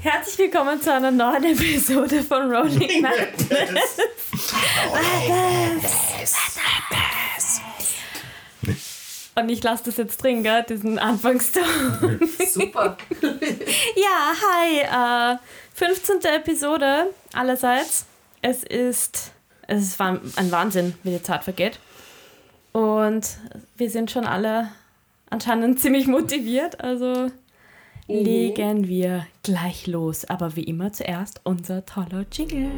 Herzlich willkommen zu einer neuen Episode von Rolling Madness. Und ich lasse das jetzt drin, gell, diesen Anfangston. Super. Ja, hi. Äh, 15. Episode allerseits. Es ist, es ist ein Wahnsinn, wie die Zeit vergeht. Und wir sind schon alle anscheinend ziemlich motiviert. Also legen wir gleich los. Aber wie immer zuerst unser toller Jingle.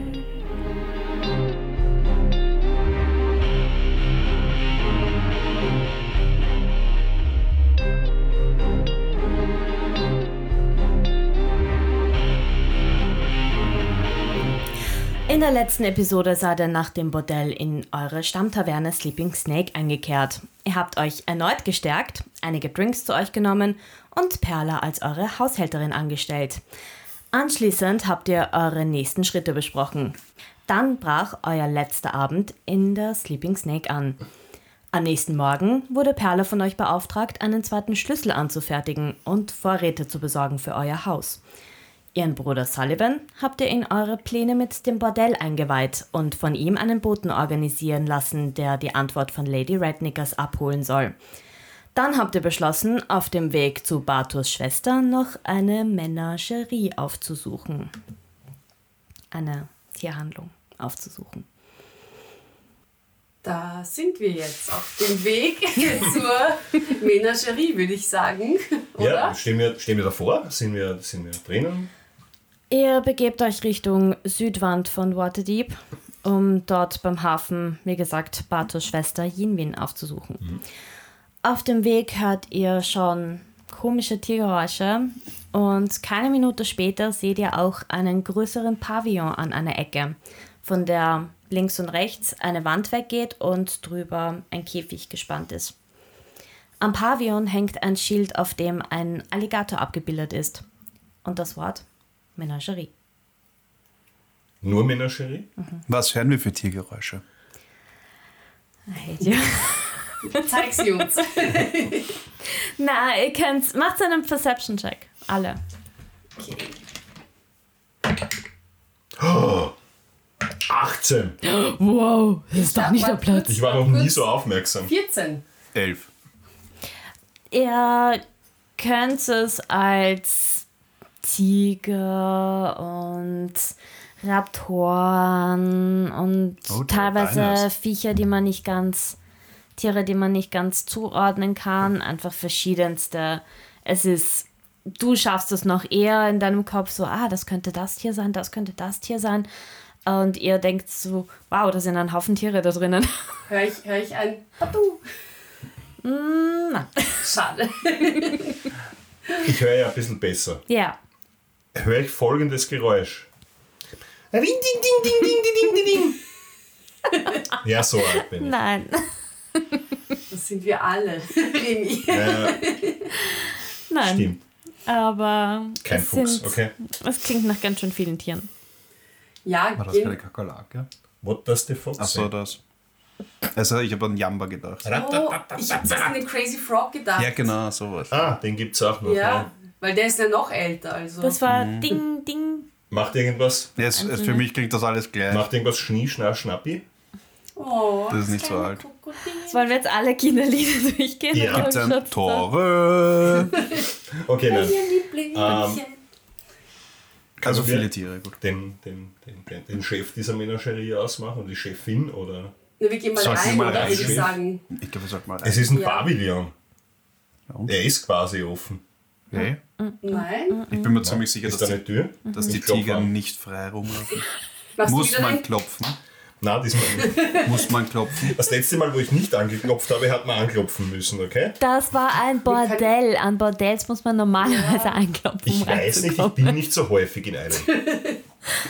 In der letzten Episode seid ihr nach dem Bordell in eure Stammtaverne Sleeping Snake eingekehrt. Ihr habt euch erneut gestärkt, einige Drinks zu euch genommen und Perla als eure Haushälterin angestellt. Anschließend habt ihr eure nächsten Schritte besprochen. Dann brach euer letzter Abend in der Sleeping Snake an. Am nächsten Morgen wurde Perla von euch beauftragt, einen zweiten Schlüssel anzufertigen und Vorräte zu besorgen für euer Haus. Ihren Bruder Sullivan habt ihr in eure Pläne mit dem Bordell eingeweiht und von ihm einen Boten organisieren lassen, der die Antwort von Lady Rednickers abholen soll. Dann habt ihr beschlossen, auf dem Weg zu Bartos Schwester noch eine Menagerie aufzusuchen. Eine Tierhandlung aufzusuchen. Da sind wir jetzt auf dem Weg zur Menagerie, würde ich sagen. Oder? Ja, stehen wir, stehen wir davor? Sind wir, sind wir drinnen? Ihr begebt euch Richtung Südwand von Waterdeep, um dort beim Hafen, wie gesagt, Bartos Schwester Yinwin aufzusuchen. Auf dem Weg hört ihr schon komische Tiergeräusche und keine Minute später seht ihr auch einen größeren Pavillon an einer Ecke, von der links und rechts eine Wand weggeht und drüber ein Käfig gespannt ist. Am Pavillon hängt ein Schild, auf dem ein Alligator abgebildet ist. Und das Wort Menagerie. Nur Menagerie? Was hören wir für Tiergeräusche? I hate you. Zeig sie uns. Na, ihr könnt's. Macht einen Perception-Check. Alle. Okay. 18. Wow, das ist doch nicht der Platz. Ich war noch nie so aufmerksam. 14. Elf. Ihr könnt es als Tiger und Raptoren und Oh, teilweise. Viecher, die man nicht ganz, Tiere, die man nicht ganz zuordnen kann, einfach verschiedenste. Es ist, du schaffst es noch eher in deinem Kopf so, ah, das könnte das Tier sein, das könnte das Tier sein. Und ihr denkt so, wow, da sind ein Haufen Tiere da drinnen. Hör ich, hör ich ein Patu. Mm, nein. Schade. Ich höre ja ein bisschen besser. Ja. Höre ich folgendes Geräusch. Ding, ding, ding, ding, ding, ding, ding, ding. Ja, so alt bin ich. Nein. Das sind wir alle. Remi. Ja, Nein. stimmt. Aber Kein es, Fuchs, sind, okay. es klingt nach ganz schön vielen Tieren. Ja, War das keine. Kakerlake? What does the fox Achso, say? das. Also ich habe an Jamba gedacht. Oh, ich habe an den Crazy Frog gedacht. Ja, genau, sowas. Ah, den gibt's auch noch. Ja, Ja. weil der ist ja noch älter. Also. Das war Ding, Ding. Macht irgendwas, Ja, es, es, für mich klingt das alles gleich. macht irgendwas Schnie, Schna, Schnappi? oh, Das ist nicht so alt. Jetzt wollen wir jetzt alle Kinderlieder durchgehen. Gibt's ein Tore? Okay, nein. Lieblingsmädchen. Also viele Tiere, gut. Den, den, den, den, den Chef dieser Menagerie ausmachen und die Chefin oder? Na, wir gehen mal Sollten rein, mal oder würde ich sagen. Ich glaube, wir sollten mal Es ist ein Ja. Pavillon. Ja? Er ist quasi offen. Okay. Nein. Ich bin mir ziemlich sicher, Ist dass da eine die, Tür? dass die Ich klopf Tiger nicht frei rumlaufen. Muss man klopfen? Nein, diesmal. Muss man klopfen? Das letzte Mal, wo ich nicht angeklopft habe, hat man anklopfen müssen, okay? Das war ein Bordell. An Bordells muss man normalerweise einklopfen. Ich um weiß nicht, ich bin nicht so häufig in einem.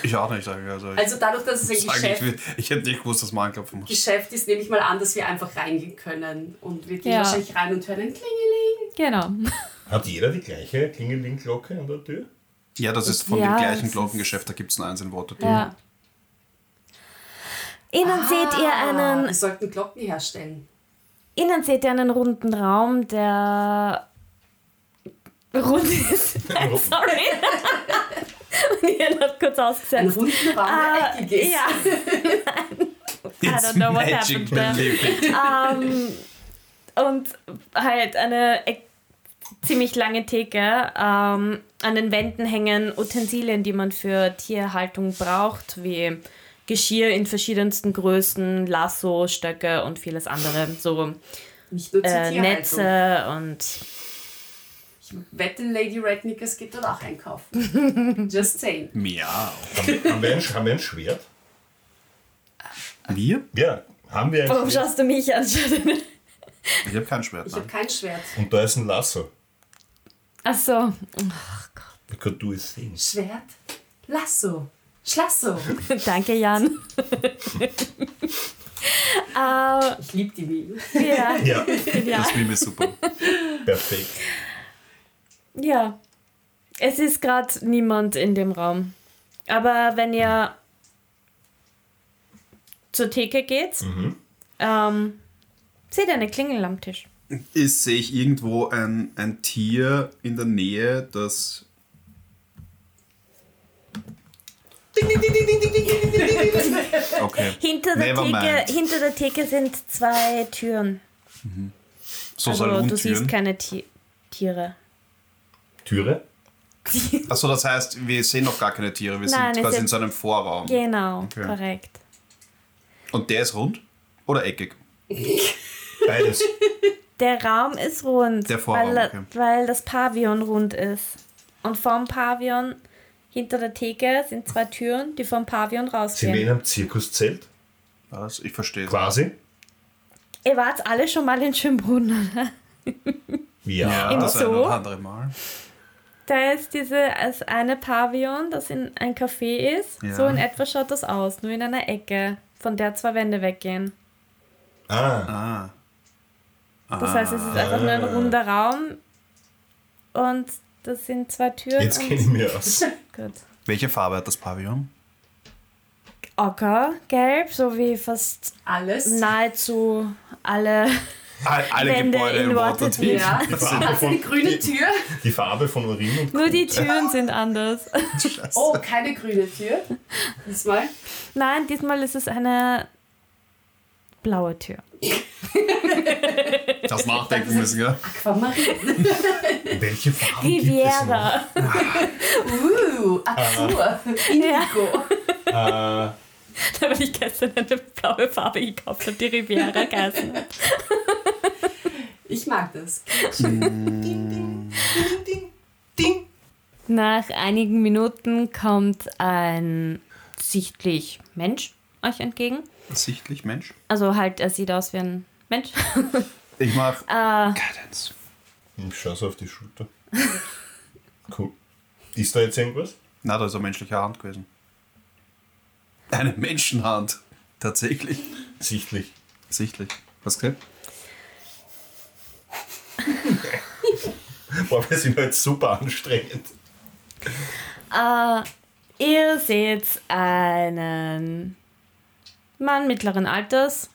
Ich auch nicht. Also, ich, Also dadurch, dass es ein Geschäft, ich, ich hätte nicht gewusst, dass man anklopfen muss. Geschäft ist, nehme ich mal an, dass wir einfach reingehen können. Und wir gehen Ja. wahrscheinlich rein und hören ein Klingeling. Genau. Hat jeder die gleiche Klingeling-Glocke an der Tür? Ja, das ist von Ja, dem gleichen ist- Glockengeschäft, da gibt es nur eins in Waterdeep. Ja. Innen seht ihr Ah, einen Wir sollten Glocken herstellen. Innen seht ihr einen runden Raum, der rund ist. I'm sorry. Und ihr habt kurz Ein ausgesetzt. runden Raum, Ah, der eckig ist. ja. I don't know what happened there. Ähm, und halt eine e- ziemlich lange Theke. Ähm, an den Wänden hängen Utensilien, die man für Tierhaltung braucht, wie Geschirr in verschiedensten Größen, Lasso, Stöcke und vieles andere. So äh. Netze und Ich wette, Lady Rednickers geht dort auch einkaufen. Just saying. Miau. Haben, wir ein, haben wir ein Schwert? Wir? Ja, haben wir ein Warum Schwert. schaust du mich an? Ich habe kein Schwert. Ich habe kein Schwert. Und da ist ein Lasso. Ach so. Wie could do thing. Schwert? Lasso. Schlasso. Danke, Jan. äh, Ich liebe die Meme. ja, Ja, ja. Das Meme ist super. perfekt. ja. Es ist gerade niemand in dem Raum. Aber wenn ihr zur Theke geht, ähm, seht ihr eine Klingel am Tisch. Ist, sehe ich irgendwo ein, ein Tier in der Nähe, das. Okay. Hinter der, Theke, hinter der Theke sind zwei Türen. So Also du siehst keine Ti Tiere. Türe? Achso, das heißt, wir sehen noch gar keine Tiere. Wir Nein, sind quasi in so einem Vorraum. Genau, Okay. korrekt. Und der ist rund oder eckig? Beides. Der Raum ist rund, Der Vorraum, weil, okay. weil das Pavillon rund ist. Und vom Pavillon, hinter der Theke, sind zwei Türen, die vom Pavillon Sind wir in rausgehen. einem Zirkuszelt? Was? Ich verstehe. Quasi? Ihr wart alle schon mal in Schönbrunn, oder? Ja. Ja, Im das ein Zoo? oder andere Mal. Da ist diese, das eine Pavillon, das in ein Café ist. Ja. So in etwa schaut das aus, nur in einer Ecke, von der zwei Wände weggehen. Ah, Ah. Das heißt, es ist einfach nur ein runder Raum und das sind zwei Türen. jetzt kenne ich mich aus. Gut. Welche Farbe hat das Pavillon? Ocker, gelb, so wie fast Alles. nahezu alle. All, alle Wände Gebäude in Waterdeep. Ja. Die Farbe von, grüne die, Tür? die Farbe von Urin und Nur die. Türen sind anders. Oh, keine grüne Tür. Diesmal. Nein, diesmal ist es eine blaue Tür. Das nachdenken müssen, gell? Aquamarin. Welche Farben gibt es noch? Riviera. Uh, Azur. Indigo. Äh, Da habe ich gestern eine blaue Farbe gekauft und die Riviera geheißen. Ich mag das. ding, ding. Nach einigen Minuten kommt ein sichtlich Mensch euch entgegen. Sichtlich, Mensch. Also halt, er sieht aus wie ein Mensch. Ich mach Äh, Guidance. Ich schaue so auf die Schulter. Cool. Ist da jetzt irgendwas? Na, da ist eine menschliche Hand gewesen. Eine Menschenhand. Tatsächlich. Sichtlich. Sichtlich. Was gesagt? Boah, wir sind halt super anstrengend. Äh, ihr seht einen Mann mittleren Alters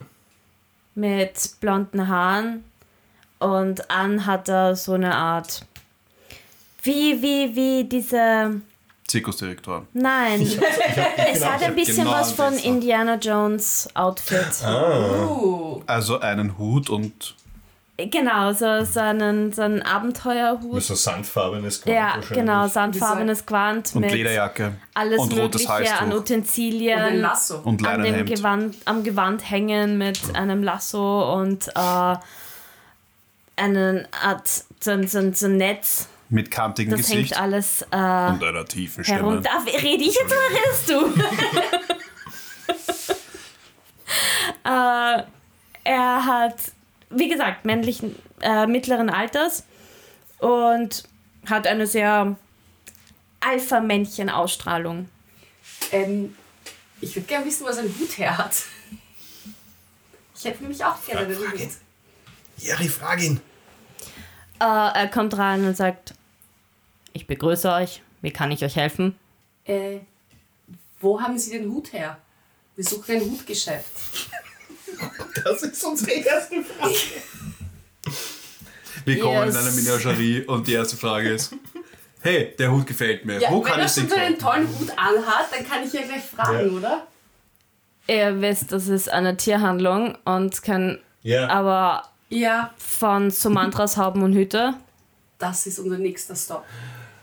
mit blonden Haaren und an hat er so eine Art wie wie wie diese Zirkusdirektor. nein Ich hab, ich es genau, hat ein hab bisschen genau was von. Indiana Jones Outfit Uh. Also einen Hut und genau so, so einen so einen Abenteuerhut so sandfarbenes Gewand ja genau sandfarbenes Gewand und mit Lederjacke. alles und rotes mögliche an Halstuch. Utensilien Und ein Lasso. Und an dem. Gewand, am Gewand hängen mit einem Lasso und äh, einen Art so, ein- so, so ein Netz. Mit kantigem Das Gesicht. hängt alles äh, und einer tiefen Stimme. herunter. Rede ich jetzt oder redest du? äh, er hat, wie gesagt, männlichen, äh, mittleren Alters und hat eine sehr Alpha-Männchen-Ausstrahlung. Ähm, ich würde gerne wissen, was ein Hut her hat. Ich hätte nämlich auch gerne einen Hut. frag ihn. Äh, er kommt rein und sagt, ich begrüße euch, wie kann ich euch helfen? Äh, wo haben Sie den Hut her? Wir suchen ein Hutgeschäft. Das ist unsere erste Frage. Wir kommen Yes. in eine Menagerie und die erste Frage ist: Hey, der Hut gefällt mir. Ja, Wo wenn kann er ich den schon so einen tollen Hut anhat, dann kann ich ja gleich fragen, Ja. oder? Ihr wisst, das ist eine Tierhandlung und kann Ja. aber Ja, von Sumantras Hauben und Hüte. das ist unser nächster Stop.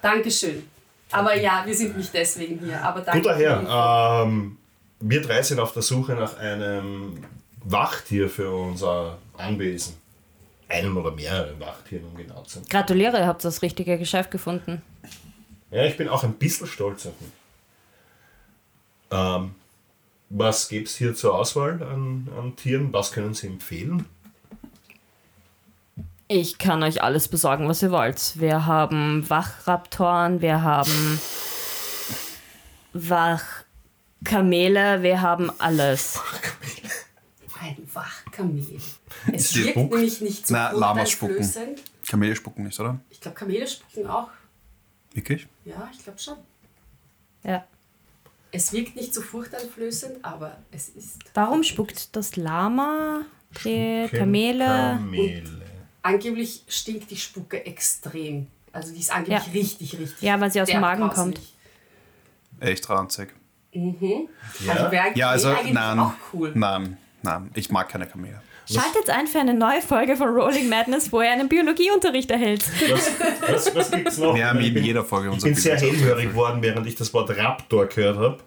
Dankeschön. Aber ja, wir sind nicht deswegen hier. Aber danke. Guter. Herr, ähm, wir drei sind auf der Suche nach einem Wachtier für unser Anwesen. Einem oder mehreren Wachtieren, um genau zu sein. Gratuliere, ihr habt das richtige Geschäft gefunden. Ja, ich bin auch ein bisschen stolz auf mich. Ähm, was gibt es hier zur Auswahl an, an Tieren? Was können Sie empfehlen? Ich kann euch alles besorgen, was ihr wollt. Wir haben Wachraptoren, wir haben Wachkamele, wir haben alles. Ein Wachkamel. Es Die wirkt Spuck- nämlich nicht so Na, Lamas spucken. Kamele spucken nicht, oder? Ich glaube, Kamele spucken auch. Wirklich? Ja, ich glaube schon. Ja. Es wirkt nicht so furchteinflößend, aber es ist. Warum spuckt das Lama, die Kamele? Kamele. Angeblich stinkt die Spucke extrem. Also die ist angeblich Ja. richtig, richtig. Ja, weil sie aus dem Magen grauslich. kommt. Echt ranzig. Also wäre Ja, also eigentlich nein. auch cool. Nein, nein, ich mag keine Kamele. Schaltet ein für eine neue Folge von Rolling Madness, wo er einen Biologieunterricht erhält. Was, was, was gibt's noch? Wir haben Ich in bin- jeder Folge Ich bin sehr hellhörig geworden, während ich das Wort Raptor gehört habe.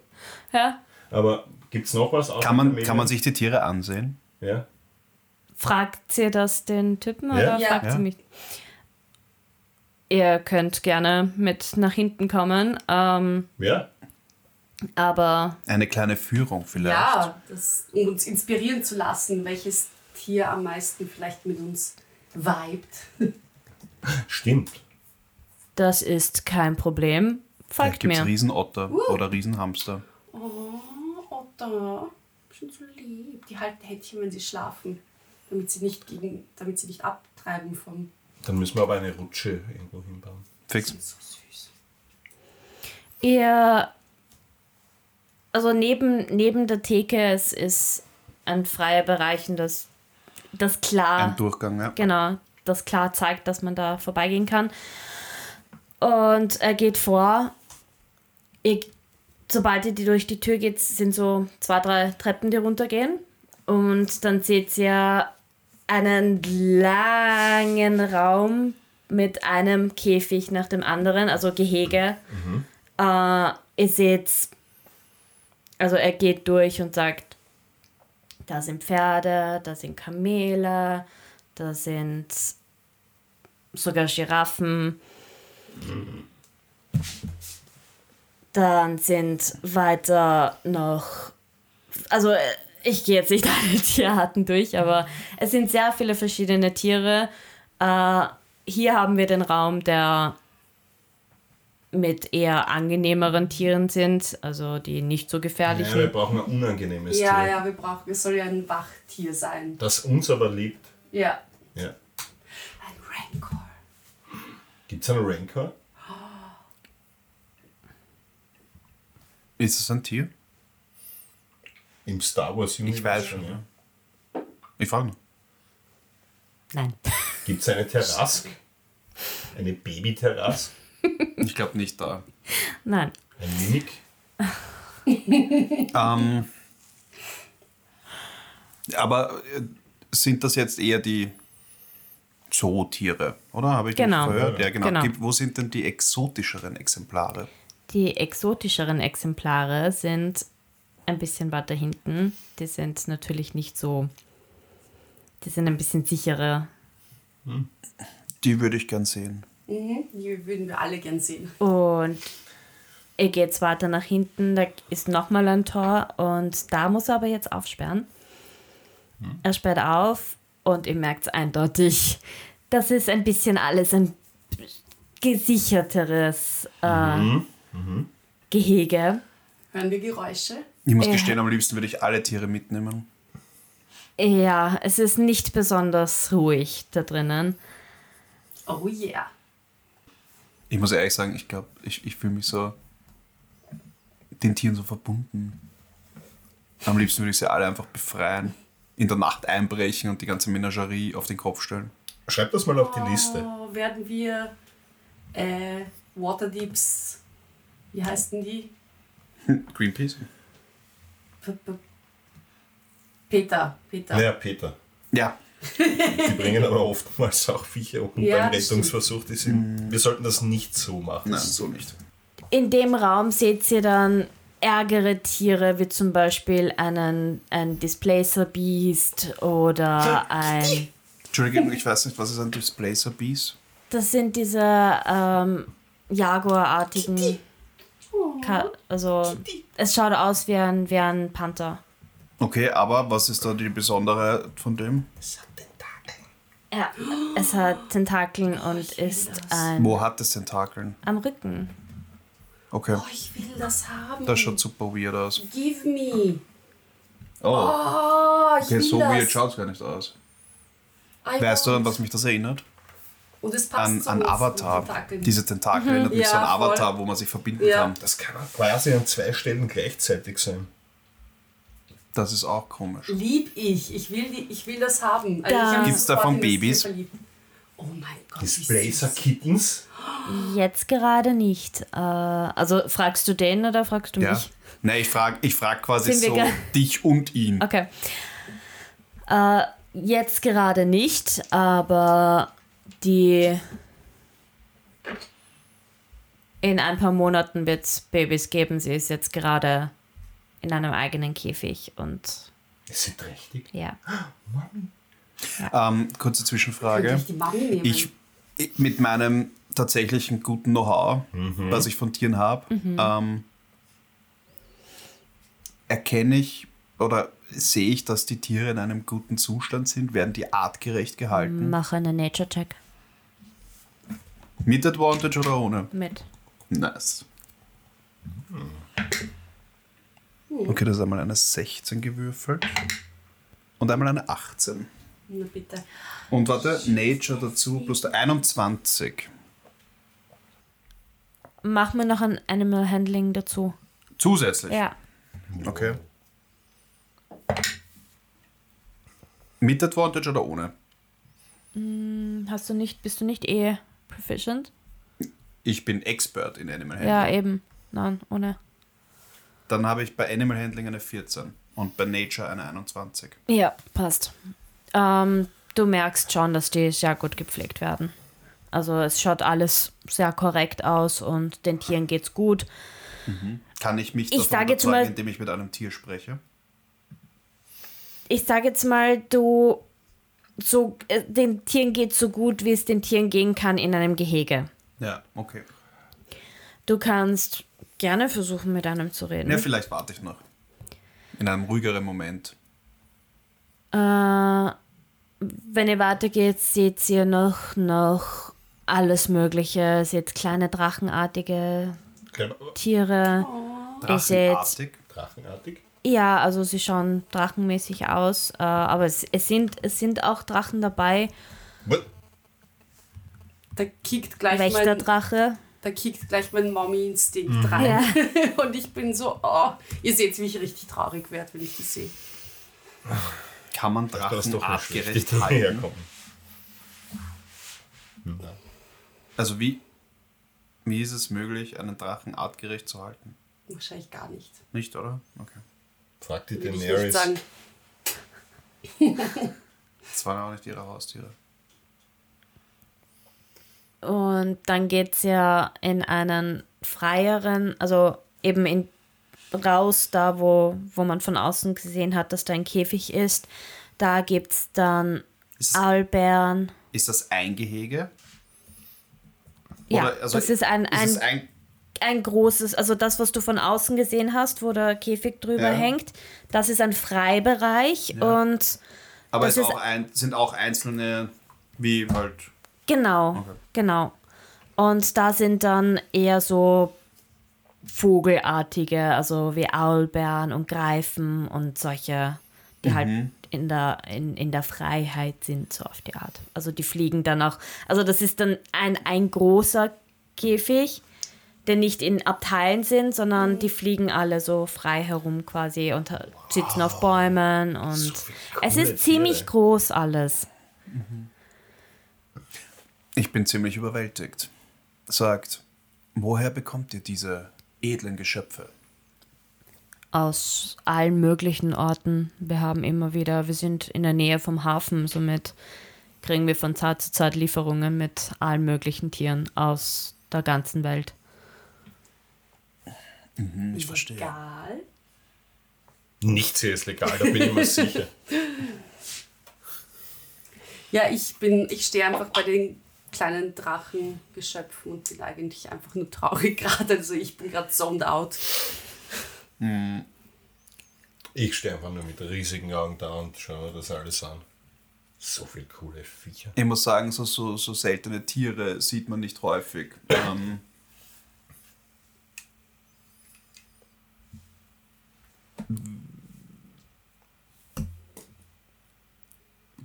Ja. Aber gibt es noch was? Kann man, kann man sich die Tiere ansehen? Ja. Fragt ihr das den Typen Ja. oder Ja. fragt Ja. sie mich? Ihr könnt gerne mit nach hinten kommen, ähm, Ja? Aber Eine kleine Führung vielleicht. Ja, das, um uns inspirieren zu lassen, welches Tier am meisten vielleicht mit uns vibet. Stimmt. das ist kein Problem. Vielleicht Folgt gibt es mir. Riesenotter oder Riesenhamster. Oh, Otter, schon so lieb. Die halten Händchen, wenn sie schlafen, damit sie nicht gegen, damit sie nicht abtreiben vom. Dann müssen wir aber eine Rutsche irgendwo hinbauen. Fix. So süß. Ihr, also neben, neben der Theke, es ist ein freier Bereich und das, das klar. Ein Durchgang, ja. Genau, das klar zeigt, dass man da vorbeigehen kann. Und er geht vor. Ihr, sobald ihr die durch die Tür geht, sind so zwei, drei Treppen, die runtergehen. Und dann seht ihr einen langen Raum mit einem Käfig nach dem anderen, also Gehege. Äh, ihr seht, also er geht durch und sagt, da sind Pferde, da sind Kamele, da sind sogar Giraffen. Dann sind weiter noch, also äh, ich gehe jetzt nicht alle Tierarten durch, aber es sind sehr viele verschiedene Tiere. Äh, hier haben wir den Raum, der mit eher angenehmeren Tieren sind, also die nicht so Ja, gefährlichen. wir brauchen ein unangenehmes Ja, Tier. ja, wir brauchen, es soll ja ein Wachtier sein. Das uns aber liebt. Ja. Ja. Ein Rancor. Gibt es einen Rancor? Ist es ein Tier? Im Star Wars Universe? Ich weiß schon, ja. Ich frage nur. Nein. Gibt es eine Terrasse? Eine Baby-Terrasse? Ich glaube nicht da. Nein. Ein Mimik? Ähm, aber äh, sind das jetzt eher die Zootiere, oder? Habe ich Genau. verhört? Ja, genau. Genau. Wo sind denn die exotischeren Exemplare? Die exotischeren Exemplare sind ein bisschen weiter hinten. Die sind natürlich nicht so. Die sind ein bisschen sicherer. Die würde ich gern sehen. Mhm. Die würden wir alle gern sehen. Und er geht weiter nach hinten. Da ist nochmal ein Tor. Und da muss er aber jetzt aufsperren. Er sperrt auf und ihr merkt eindeutig, das ist ein bisschen alles ein gesicherteres äh, Gehege. Hören wir Geräusche? Ich muss Ja. gestehen, am liebsten würde ich alle Tiere mitnehmen. Ja, es ist nicht besonders ruhig da drinnen. Oh yeah. Ich muss ehrlich sagen, ich glaube, ich, ich fühle mich so den Tieren so verbunden. Am liebsten würde ich sie alle einfach befreien, in der Nacht einbrechen und die ganze Menagerie auf den Kopf stellen. Schreib das mal auf die Liste. Oh, werden wir äh, Waterdeeps, wie heißen die? Greenpeace? P -p Peter, Peter. Naja, Peter. Ja. Die bringen aber oftmals auch Viecher um Ja, beim das Rettungsversuch. Die sind, wir sollten das nicht so machen. Nein, so nicht. In dem Raum seht ihr dann ärgere Tiere, wie zum Beispiel einen, ein Displacer Beast oder ein. Entschuldigung, ich weiß nicht, was ist ein Displacer Beast? Das sind diese ähm, Jaguar-artigen. Ka- Also, es schaut aus wie ein, wie ein Panther. Okay, aber was ist da die besondere von dem? Ja, es hat Tentakeln und ist ein, Wo hat es Tentakeln? am Rücken. Okay, Oh, ich will das haben. das schaut super weird aus. Give me. Oh, Oh, ich okay, will so das. weird schaut es gar nicht aus. I Weißt du, an was mich das erinnert? Und es passt An, so an gut Avatar. Tentakeln. Diese Tentakel erinnert mich so an Ja, voll. Avatar, wo man sich verbinden Ja. kann. Das kann quasi an zwei Stellen gleichzeitig sein. Das ist auch komisch. Lieb ich. Ich will, die, ich will das haben. Also Da- Gibt's sofort davon Babys? Oh mein Gott. Displacer. Kittens. Jetzt gerade nicht. Äh, also fragst du den oder fragst du Ja. mich? Nein, ich frage ich frag quasi Sind so dich und ihn. Okay. Äh, jetzt gerade nicht, aber die. In ein paar Monaten wird es Babys geben. Sie ist jetzt gerade in einem eigenen Käfig und Ist sie trächtig? ja. Ähm, kurze Zwischenfrage. ich Mami? Ich, mit meinem tatsächlichen guten Know-how, Mhm. was ich von Tieren habe, ähm, erkenne ich oder sehe ich, dass die Tiere in einem guten Zustand sind? Werden die artgerecht gehalten? Mache einen Nature-Check Mit Advantage oder ohne? mit. Nice. Okay, das ist einmal eine 16 gewürfelt. Und einmal eine 18. Na bitte. Und warte, Nature dazu plus der 21. Mach mir noch ein Animal Handling dazu. Zusätzlich. Ja. Okay. Mit Advantage oder ohne? Hast du nicht, bist du nicht eh proficient? Ich bin Expert in Animal Handling. Ja, eben. Nein, ohne. Dann habe ich bei Animal Handling eine 14 und bei Nature eine 21. Ja, passt. Ähm, du merkst schon, dass die sehr gut gepflegt werden. Also es schaut alles sehr korrekt aus und den Tieren geht's gut. Kann ich mich Ich davon überzeugen, mal- indem ich mit einem Tier spreche? Ich sage jetzt mal, du so äh, den Tieren geht so gut, wie es den Tieren gehen kann in einem Gehege. Ja, okay. Du kannst gerne versuchen, mit einem zu reden. Ja, vielleicht warte ich noch. In einem ruhigeren Moment. Äh, wenn ihr weitergeht, seht ihr noch, noch alles Mögliche. Seht kleine drachenartige Kleiner Tiere. Ihr seht, Drachenartig. Drachenartig. ja, also sie schauen drachenmäßig aus, äh, aber es, es, sind, es sind auch Drachen dabei. What? Da kickt gleich Welcher mein, Drache? Da kickt gleich mein Mommy-Instinkt Mhm. rein. Ja. Und ich bin so, oh, ihr seht, wie ich richtig traurig werde, wenn ich die sehe. Kann man Drachen artgerecht halten? herkommen. Also wie, wie ist es möglich, einen Drachen artgerecht zu halten? Wahrscheinlich gar nicht. Nicht, oder? Okay. Frag die Daenerys. Das waren auch nicht ihre Haustiere. Und dann geht es ja in einen freieren, also eben in, raus, da wo, wo man von außen gesehen hat, dass da ein Käfig ist. Da gibt es dann Ist, Aalbären. ist das ein Gehege? Ja, Oder, also, das ist ein, Ist ein, es ein ein großes, also das, was du von außen gesehen hast, wo der Käfig drüber Ja. hängt, das ist ein Freibereich Ja. und aber ist ist- auch ein, sind auch einzelne, wie halt. Genau, Okay. genau. Und da sind dann eher so Vogelartige, also wie Aulbären und Greifen und solche, die halt in der, in, in der Freiheit sind, so auf die Art. Also die fliegen dann auch, also das ist dann ein, ein großer Käfig, der nicht in Abteilen sind, sondern die fliegen alle so frei herum quasi und sitzen auf Bäumen und So es ist ziemlich groß alles. Ich bin ziemlich überwältigt. Sagt, woher bekommt ihr diese edlen Geschöpfe? Aus allen möglichen Orten. Wir haben immer wieder, wir sind in der Nähe vom Hafen, somit kriegen wir von Zeit zu Zeit Lieferungen mit allen möglichen Tieren aus der ganzen Welt. Hm, ich verstehe. Egal. Nichts hier ist legal, da bin ich mir sicher. Ja, ich bin, ich stehe einfach bei den kleinen Drachengeschöpfen und bin eigentlich einfach nur traurig gerade. Also ich bin gerade zoned out. Ich stehe einfach nur mit riesigen Augen da und schaue mir das alles an. So viel coole Viecher. Ich muss sagen, so, so, so seltene Tiere sieht man nicht häufig. Ähm,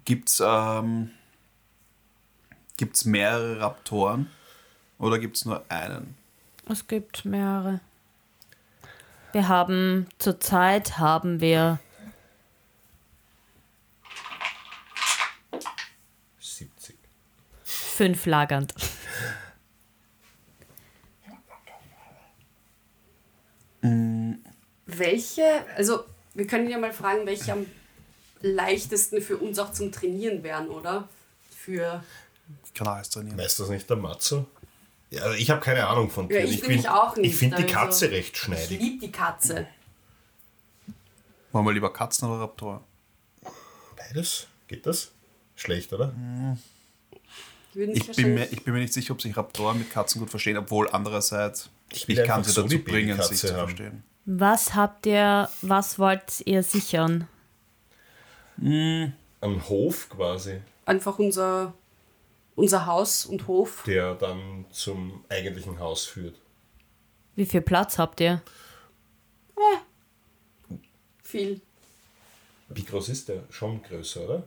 gibt's, ähm, gibt's mehrere Raptoren oder gibt's nur einen? Es gibt mehrere. Wir haben zurzeit haben wir 70. fünf lagernd. Welche, also wir können ja mal fragen, welche am leichtesten für uns auch zum Trainieren wären, oder? Für. Ich kann alles trainieren. Weiß das nicht der Matzo? Ja, also ich habe keine Ahnung von Ja, Tieren. ich nämlich auch nicht, Ich finde die also- Katze recht Ich schneidig. liebe die Katze. Wollen wir lieber Katzen oder Raptoren? Beides? Geht das? Schlecht, oder? Sich Ich bin, mir, ich bin mir nicht sicher, ob sich Raptoren mit Katzen gut verstehen, obwohl andererseits Ich ich, kann sie so dazu bringen, sich zu verstehen. Was habt ihr, was wollt ihr sichern? Ein Hof quasi, einfach unser, unser Haus und Hof. der dann zum eigentlichen Haus führt. Wie viel Platz habt ihr? Viel. Wie groß ist der? Schon größer, oder?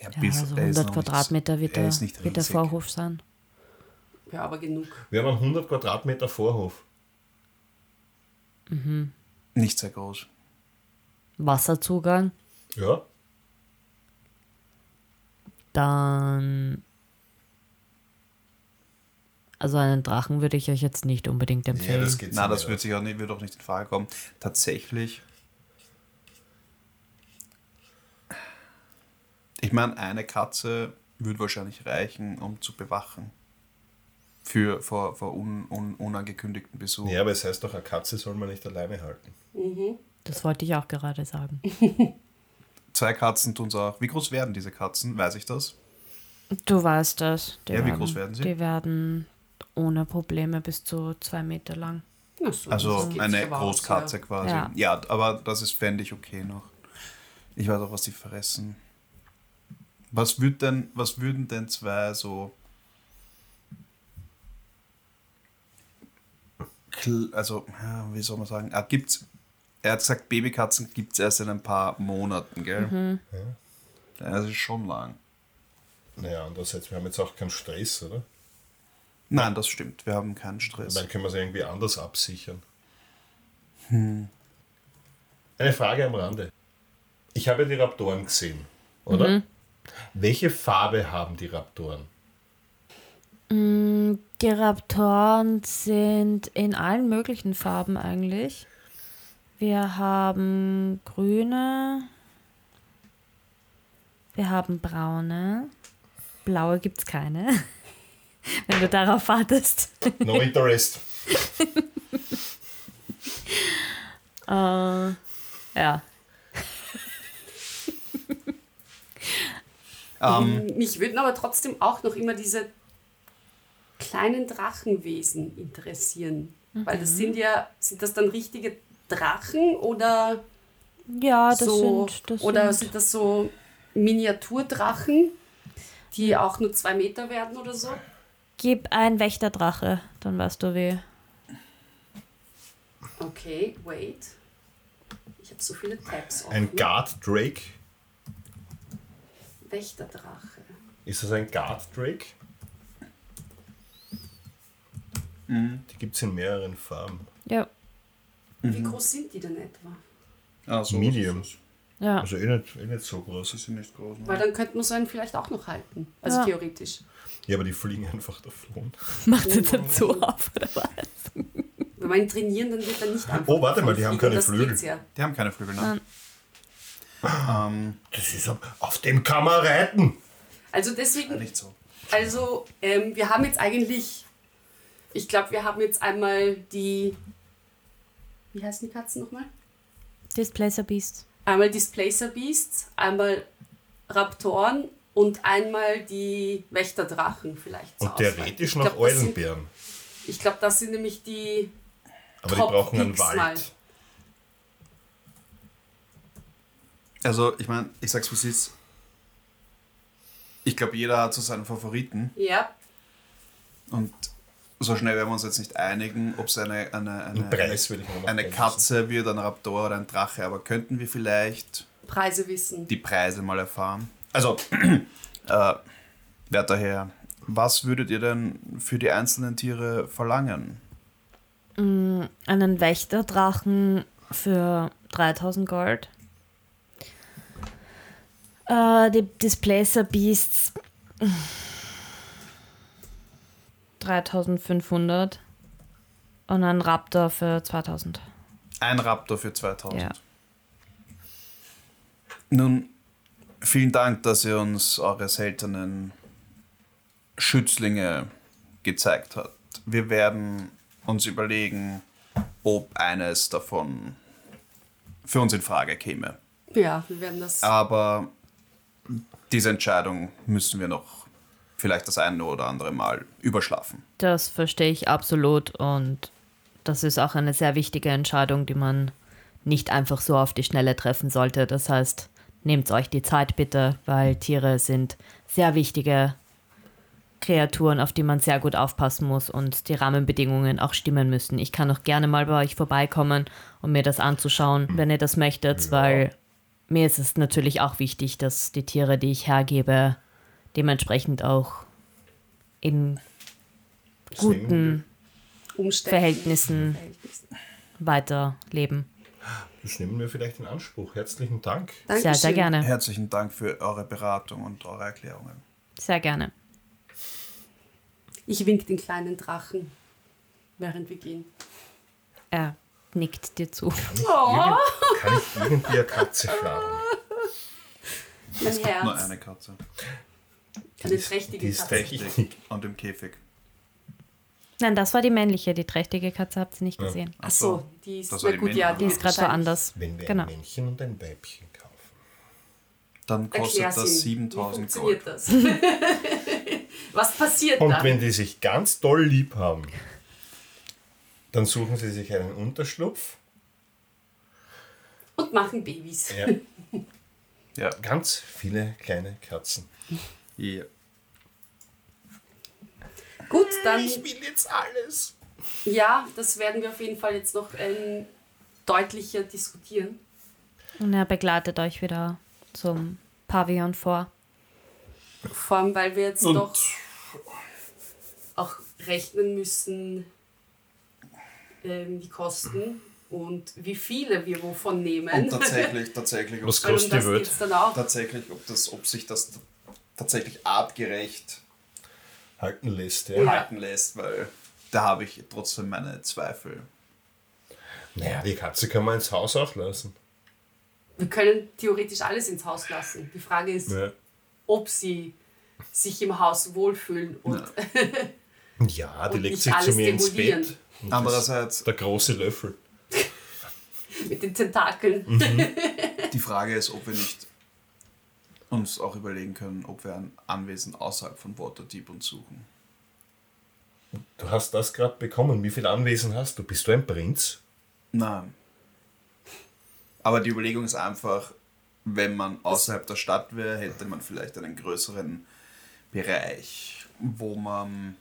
Ja, Ja, bis- also er ist 100 noch Quadratmeter nicht, wird er der, ist nicht wird der. Vorhof sein. Ja, aber genug. Wir haben einen 100 Quadratmeter Vorhof. Nicht sehr groß. Wasserzugang. Ja, Dann. Also einen Drachen würde ich euch jetzt nicht unbedingt ja empfehlen. das geht Na, das nicht wird sich auch nicht, wird auch nicht in Frage kommen. Tatsächlich. Ich meine, eine Katze würde wahrscheinlich reichen, um zu bewachen. Für vor, vor un, un, unangekündigten Besuch. Ja, aber es heißt doch, eine Katze soll man nicht alleine halten. Das wollte ich auch gerade sagen. Zwei Katzen tun es auch. Wie groß werden diese Katzen? Weiß ich das? Du weißt das. Die Ja, wie groß werden sie? Die werden ohne Probleme bis zu zwei Meter lang. So, Also eine aber aus, Großkatze ja. quasi. Ja. Ja. aber das ist fände ich okay noch. Ich weiß auch, was die fressen. Was würd denn, was würden denn zwei so also, ja, wie soll man sagen, ah, gibt's, er hat gesagt, Babykatzen gibt es erst in ein paar Monaten, gell? Ja, das ist schon lang. Naja, andererseits, wir haben jetzt auch keinen Stress, oder? Nein, das stimmt, wir haben keinen Stress. Dann können wir es irgendwie anders absichern. Hm. Eine Frage am Rande. Ich habe die Raptoren gesehen, oder? Welche Farbe haben die Raptoren? Die Raptoren sind in allen möglichen Farben eigentlich. Wir haben grüne, wir haben braune, blaue gibt es keine. Wenn du darauf wartest. No interest. Äh, ja. Ähm, Mich würden aber trotzdem auch noch immer diese kleinen Drachenwesen interessieren. Weil das sind ja, sind das dann richtige Drachen oder Ja, das so, sind. Das oder sind sind das so Miniaturdrachen, die auch nur zwei Meter werden oder so? Gib ein Wächterdrache, dann weißt du wie. Okay, wait. Ich habe so viele Tabs offen. Ein Guard Drake. Wächterdrache. Ist das ein Guard Drake? Die gibt es in mehreren Farben. Ja. Wie groß sind die denn etwa? ah, so Medium. Ja. Also eh nicht, eh nicht so groß. Die sind nicht groß. Weil Ne? dann könnte man so einen vielleicht auch noch halten. Also Ja. theoretisch. Ja, aber die fliegen einfach davon. Macht jetzt ein Zoo auf, oder was? Wenn wir ihn trainieren, dann wird er nicht einfach Oh, warte mal, die haben keine Das Flügel. Ja. Die haben keine Flügel, ne? Ähm, Das ist ab- auf dem kann man reiten. Also deswegen, nicht so. also ähm, wir haben jetzt eigentlich, ich glaube, wir haben jetzt einmal die, wie heißen die Katzen nochmal? Displacer Beasts. Einmal Displacer Beasts, einmal Raptoren und einmal die Wächterdrachen vielleicht. Und theoretisch noch glaub, sind- Eulenbären. Ich glaube, das sind nämlich die, Aber die Top brauchen einen Picks Wald. mal. Also, ich meine, ich sag's wie es ist. Ich glaube, jeder hat so seinen Favoriten. ja, Und so schnell werden wir uns jetzt nicht einigen, ob es eine, eine, eine, Preis eine gerne Katze wird, ein Raptor oder ein Drache. Aber könnten wir vielleicht Preise wissen. die Preise mal erfahren? Also, äh, werter Herr, was würdet ihr denn für die einzelnen Tiere verlangen? Einen Wächterdrachen für 3000 Gold. Äh, die Displacer Beasts 3500. Und ein Raptor für 2000. Ein Raptor für 2000. Ja. Nun, vielen Dank, dass ihr uns eure seltenen Schützlinge gezeigt habt. Wir werden uns überlegen, ob eines davon für uns in Frage käme. Ja, wir werden das. Aber diese Entscheidung müssen wir noch vielleicht das eine oder andere Mal überschlafen. Das verstehe ich absolut und das ist auch eine sehr wichtige Entscheidung, die man nicht einfach so auf die Schnelle treffen sollte. Das heißt, nehmt euch die Zeit bitte, weil Tiere sind sehr wichtige Kreaturen, auf die man sehr gut aufpassen muss und die Rahmenbedingungen auch stimmen müssen. Ich kann auch gerne mal bei euch vorbeikommen, um mir das anzuschauen, wenn ihr das möchtet, weil mir ist es natürlich auch wichtig, dass die Tiere, die ich hergebe, dementsprechend auch in guten Umständen. Verhältnissen Verhältnissen. weiterleben. Das nehmen wir vielleicht in Anspruch. Herzlichen Dank. Sehr, sehr Dankeschön. gerne. Herzlichen Dank für eure Beratung und eure Erklärungen. Sehr gerne. Ich wink den kleinen Drachen, während wir gehen. Er nickt dir zu. Oh, Kann ich irgendwie eine Katze schlagen? mein Nur Herz. eine Katze. Eine ist- trächtige die ist Katze. trächtig. Und im Käfig. Nein, das war die männliche. Die trächtige Katze habt ihr nicht gesehen. Ach so, die ist, na die gut, ja. Die ist gerade woanders. Wenn wir Genau. ein Männchen und ein Weibchen kaufen. Dann kostet Erklär's das ihm. 7000 Wie Gold. funktioniert das? Was passiert Und da? wenn die sich ganz doll lieb haben, dann suchen sie sich einen Unterschlupf. Und machen Babys. Ja, Ja. ganz viele kleine Katzen. Ja. Gut, dann, will jetzt alles. ja, das werden wir auf jeden Fall jetzt noch ähm, deutlicher diskutieren. Und er begleitet euch wieder zum Pavillon vor. Vor allem, weil wir jetzt Und- doch auch rechnen müssen, ähm, die Kosten und wie viele wir wovon nehmen. Und tatsächlich, tatsächlich, ob, Was kostet das die Welt? geht's dann auch. tatsächlich, ob, das, ob sich das tatsächlich artgerecht Halten lässt, ja. Halten lässt, weil da habe ich trotzdem meine Zweifel. Naja, die Katze kann man ins Haus auch lassen. Wir können theoretisch alles ins Haus lassen. Die Frage ist, Ja, ob sie sich im Haus wohlfühlen und ja die Und legt sich zu mir ins. Bett. Und Andererseits, Der große Löffel. mit den Tentakeln. die Frage ist, ob wir nicht uns auch überlegen können, ob wir ein Anwesen außerhalb von Waterdeep uns suchen. Du hast das gerade bekommen. Wie viele Anwesen hast du? Bist du ein Prinz? Nein. Aber die Überlegung ist einfach, wenn man außerhalb der Stadt wäre, hätte man vielleicht einen größeren Bereich, wo man.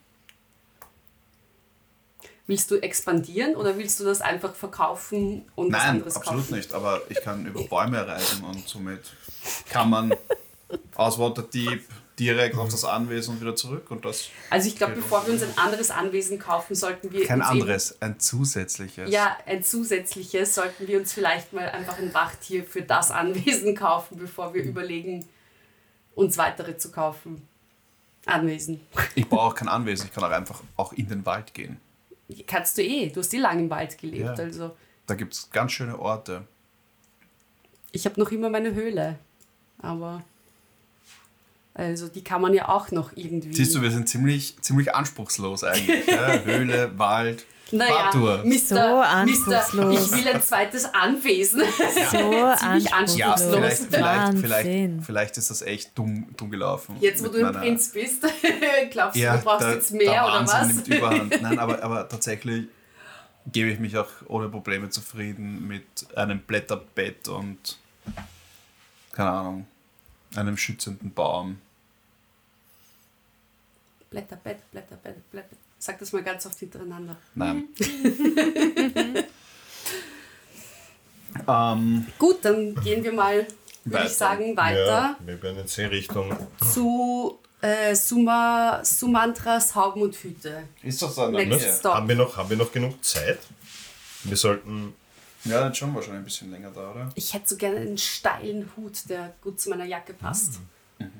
Willst du expandieren oder willst du das einfach verkaufen und was Nein, anderes absolut kaufen? nicht, aber ich kann über Bäume reisen und somit kann man aus Waterdeep direkt auf das Anwesen und wieder zurück und das. Also ich glaube, bevor wir uns ein anderes Anwesen kaufen, sollten wir Kein anderes, ein zusätzliches. Ja, ein zusätzliches sollten wir uns vielleicht mal einfach ein Wachttier für das Anwesen kaufen, bevor wir überlegen, uns weitere zu kaufen. Anwesen. Ich brauche kein Anwesen, ich kann auch einfach auch in den Wald gehen. Kannst du eh, du hast eh lang im Wald gelebt, Ja. also Da gibt es ganz schöne Orte. ich habe noch immer meine Höhle, aber also die kann man ja auch noch irgendwie. Siehst du, wir sind ziemlich, ziemlich anspruchslos eigentlich. ja? Höhle, Wald, naja. Mr. So Mr. anspruchslos. Ich will ein zweites Anwesen. So Ziemlich anspruchslos. Ja, vielleicht, vielleicht, vielleicht, vielleicht ist das echt dumm, dumm gelaufen. Jetzt, wo du ein Prinz bist, glaubst ja, du, du brauchst der, jetzt mehr der oder was? nimmt überhand. Nein, aber, aber tatsächlich gebe ich mich auch ohne Probleme zufrieden mit einem Blätterbett und keine Ahnung, einem schützenden Baum. Blätterbett, Blätterbett, Blätter. Sag das mal ganz oft hintereinander. Nein. ähm, Gut, dann gehen wir mal, würde Weiter. ich sagen, weiter Ja, wir werden jetzt in Richtung. zu äh, Suma, Sumantras Hauben und Hüte. ist das dann Next Nähe? stop. Haben wir, noch, haben wir noch genug Zeit? Wir sollten. Ja, dann schon wahrscheinlich ein bisschen länger da, oder? Ich hätte so gerne einen steilen Hut, der gut zu meiner Jacke passt. Wie spät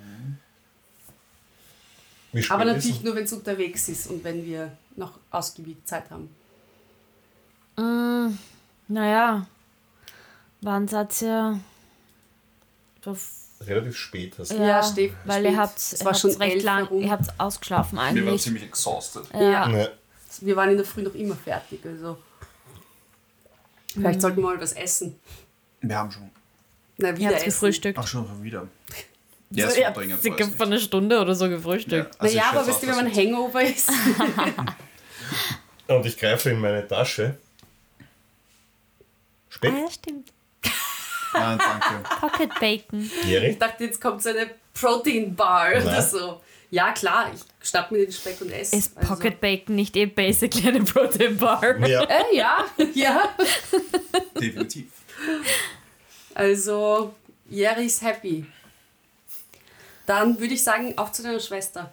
Aber natürlich nur, wenn es unterwegs ist und wenn wir noch ausgiebig Zeit haben. Naja, wann seid ihr? Relativ spät hast du. Ja, steht- weil spät. ihr habt, Es war schon recht lang, herum. ihr habt ausgeschlafen Wir waren eigentlich. ziemlich exhausted. Ja. Ne, Wir waren in der Früh noch immer fertig, also. Vielleicht sollten wir mal was essen. Wir haben schon. Na, wieder essen. gefrühstückt. Ach, schon wieder. Ja, war habt dringend. circa vor einer Stunde oder so gefrühstückt. Ja, also naja, ich aber wisst ihr, wenn man Hangover ist? Und ich greife in meine Tasche. Speck, Ah, ja, stimmt. Nein, danke. Pocket Bacon. Geri. Ich dachte, jetzt kommt so eine Protein Bar oder Na. so. Ja, klar, ich schnapp mir den Speck und esse. Ist Pocket Bacon nicht eh basically eine Protein Bar? Ja, Also, äh, ja, ja. Definitiv. Also, Jerry ist happy. Dann würde ich sagen, auf zu deiner Schwester.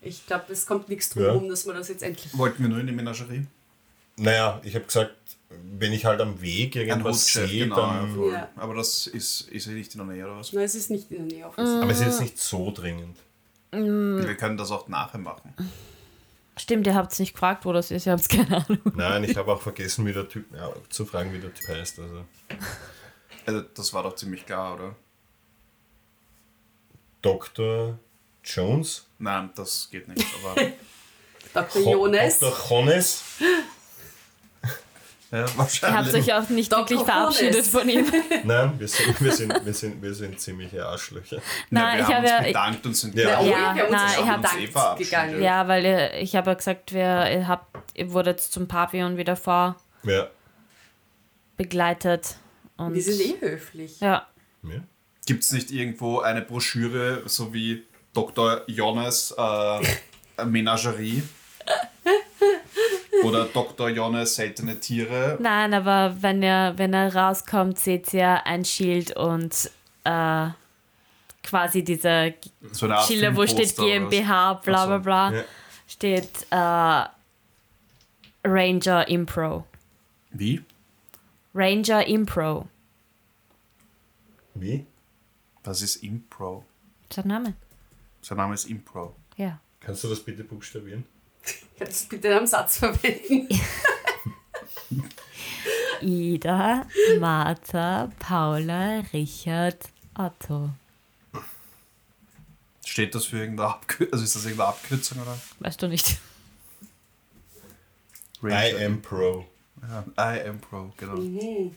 Ich glaube, es kommt nichts drum Ja. herum, dass wir das jetzt endlich. Wollten wir nur in die Menagerie? naja, ich habe gesagt, wenn ich halt am Weg irgendwas sehe, genau. dann. Ja. Aber das ist, ist ja nicht in der Nähe oder was? Nein, es ist nicht in der Nähe offensichtlich. Aber es ist jetzt nicht so dringend. Wir können das auch nachher machen. Stimmt, ihr habt nicht gefragt, wo das ist, ihr habt keine Ahnung. Nein, ich habe auch vergessen, wie der Typ. Ja, zu fragen, wie der Typ heißt. Also. Also, das war doch ziemlich klar, oder? Dr. Jones? Nein, das geht nicht. Aber Dr. Jonas. Dr. Jones? ja, Ihr habt wahrscheinlich. euch auch nicht Dr. wirklich verabschiedet Jones. von ihm. Nein, wir sind, wir sind, wir sind, wir sind ziemliche Arschlöcher. Nein, wir ich haben habe uns ja. bedankt und sind Ja. Ja, wir haben uns nein, schon ich hab- bedankt eh verabschiedet. gegangen. Ja, weil ihr, ich habe ja gesagt, wir, ihr, habt, ihr wurdet zum Pavillon wieder vor Ja. begleitet. Und Wir sind eh höflich. ja, ja. Gibt es nicht irgendwo eine Broschüre, so wie Dr. Jonas äh, Menagerie? Oder Dr. Jonas seltene Tiere? nein, aber wenn ihr, wenn er rauskommt, seht ihr ein Schild und äh, quasi diese So Schilder, wo steht? GmbH, bla bla bla, Ja. steht äh, Ranger Impro. Wie? Ranger Impro. Wie? Das ist Impro. Der Name? Sein Name ist Impro. Ja. Kannst du das bitte buchstabieren? Kannst du bitte einen Satz verwenden? Ida, Martha, Paula, Richard, Otto. Steht das für irgendeine Abkürzung? Also ist das irgendeine Abkürzung oder? Weißt du nicht? I am Pro. Ja, I am Pro, genau. Mhm.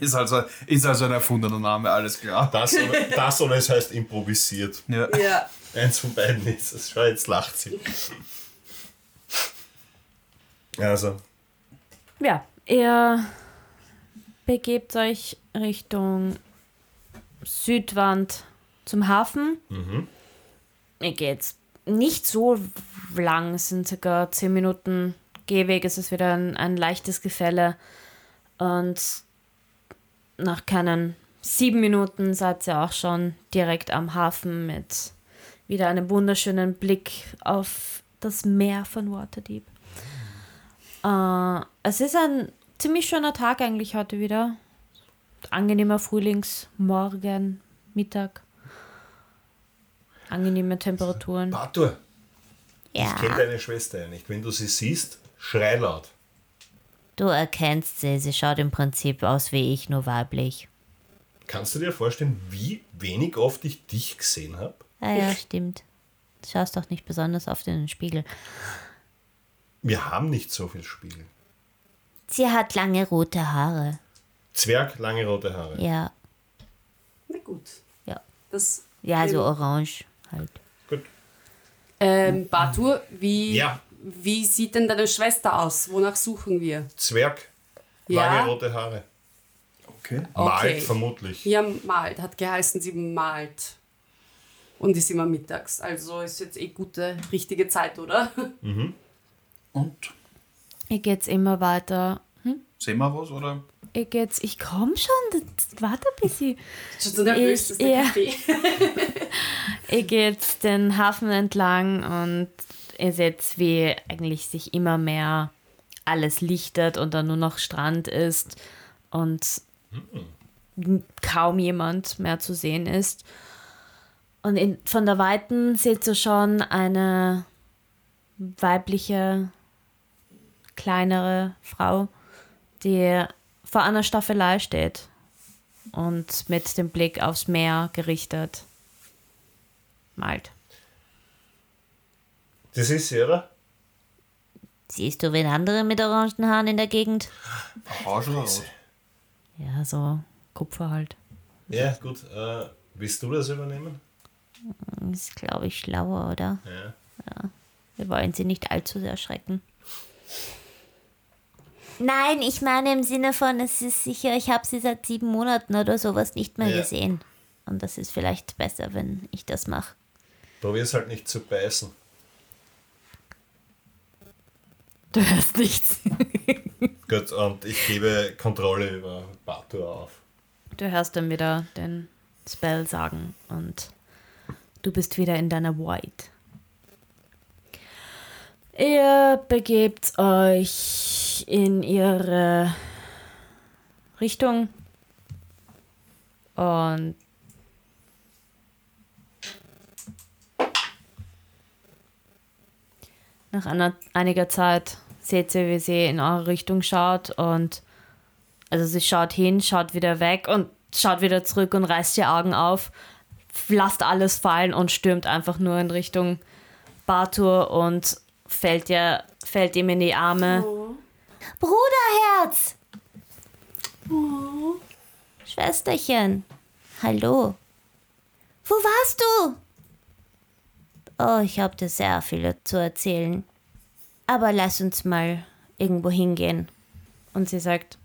Ist also, ist also ein erfundener Name, alles klar. Das oder, das oder es heißt improvisiert. Ja. Ja. Eins von beiden ist es. Schau, jetzt lacht sie. Also, Ja, ihr begebt euch Richtung Südwand zum Hafen. Ihr geht nicht so lang, es sind circa 10 Minuten Gehweg, es ist wieder ein, ein leichtes Gefälle und nach keinen sieben Minuten seid ihr auch schon direkt am Hafen mit wieder einem wunderschönen Blick auf das Meer von Waterdeep. Äh, es ist ein ziemlich schöner Tag eigentlich heute wieder. Angenehmer Frühlingsmorgen, Mittag. Angenehme Temperaturen. Batur, Ja. ich kenne deine Schwester ja nicht. Wenn du sie siehst, schrei laut. Du erkennst sie, sie schaut im Prinzip aus wie ich, nur weiblich. Kannst du dir vorstellen, wie wenig oft ich dich gesehen habe? Ja, ja, stimmt. Du schaust doch nicht besonders oft in den Spiegel. Wir haben nicht so viel Spiegel. Sie hat lange rote Haare. Zwerg, lange rote Haare. Ja, Na gut. ja. Das, Ja, so orange halt. Gut. ähm, Batur, wie, Ja. Wie sieht denn deine Schwester aus? Wonach suchen wir? Zwerg, Ja? lange rote Haare. Okay. Okay. Malt vermutlich. Ja, malt. Hat geheißen, sie malt. Und ist immer mittags. Also ist jetzt eh gute, richtige Zeit, oder? Und Ihr geht's immer weiter. sehen wir was, oder? Ihr geht's, ich komm schon, warte ein bisschen. Schon so nervös, Ich- dass der ja. Kaffee. Ihr geht den Hafen entlang und ihr seht, wie eigentlich sich immer mehr alles lichtet und dann nur noch Strand ist und kaum jemand mehr zu sehen ist. Und in, von der Weiten seht ihr schon eine weibliche, kleinere Frau, die vor einer Staffelei steht und mit dem Blick aufs Meer gerichtet malt. Das ist sie, oder? Siehst du wen anderen mit orangen Haaren in der Gegend? Orange oder rot? Ja, so Kupfer halt. Ja, gut. Äh, willst du das übernehmen? Ist, glaube ich, schlauer, oder? Ja. Wir wollen sie nicht allzu sehr erschrecken. Nein, ich meine im Sinne von, es ist sicher, ich habe sie seit sieben Monaten oder sowas nicht mehr Ja. gesehen. Und das ist vielleicht besser, wenn ich das mache. Probier's halt nicht zu beißen. Du hörst nichts. Gut, und ich gebe Kontrolle über Batur auf. Du hörst dann wieder den Spell sagen und du bist wieder in deiner Void. Ihr begebt euch in ihre Richtung und nach einer, einiger Zeit seht ihr, wie sie in eure Richtung schaut und also sie schaut hin, schaut wieder weg und schaut wieder zurück und reißt die Augen auf, lasst alles fallen und stürmt einfach nur in Richtung Bartur und fällt, ihr, fällt ihm in die Arme. Bruderherz! Schwesterchen, hallo. Wo warst du? Oh, ich habe dir sehr viel zu erzählen. Aber lass uns mal irgendwo hingehen. Und sie sagt,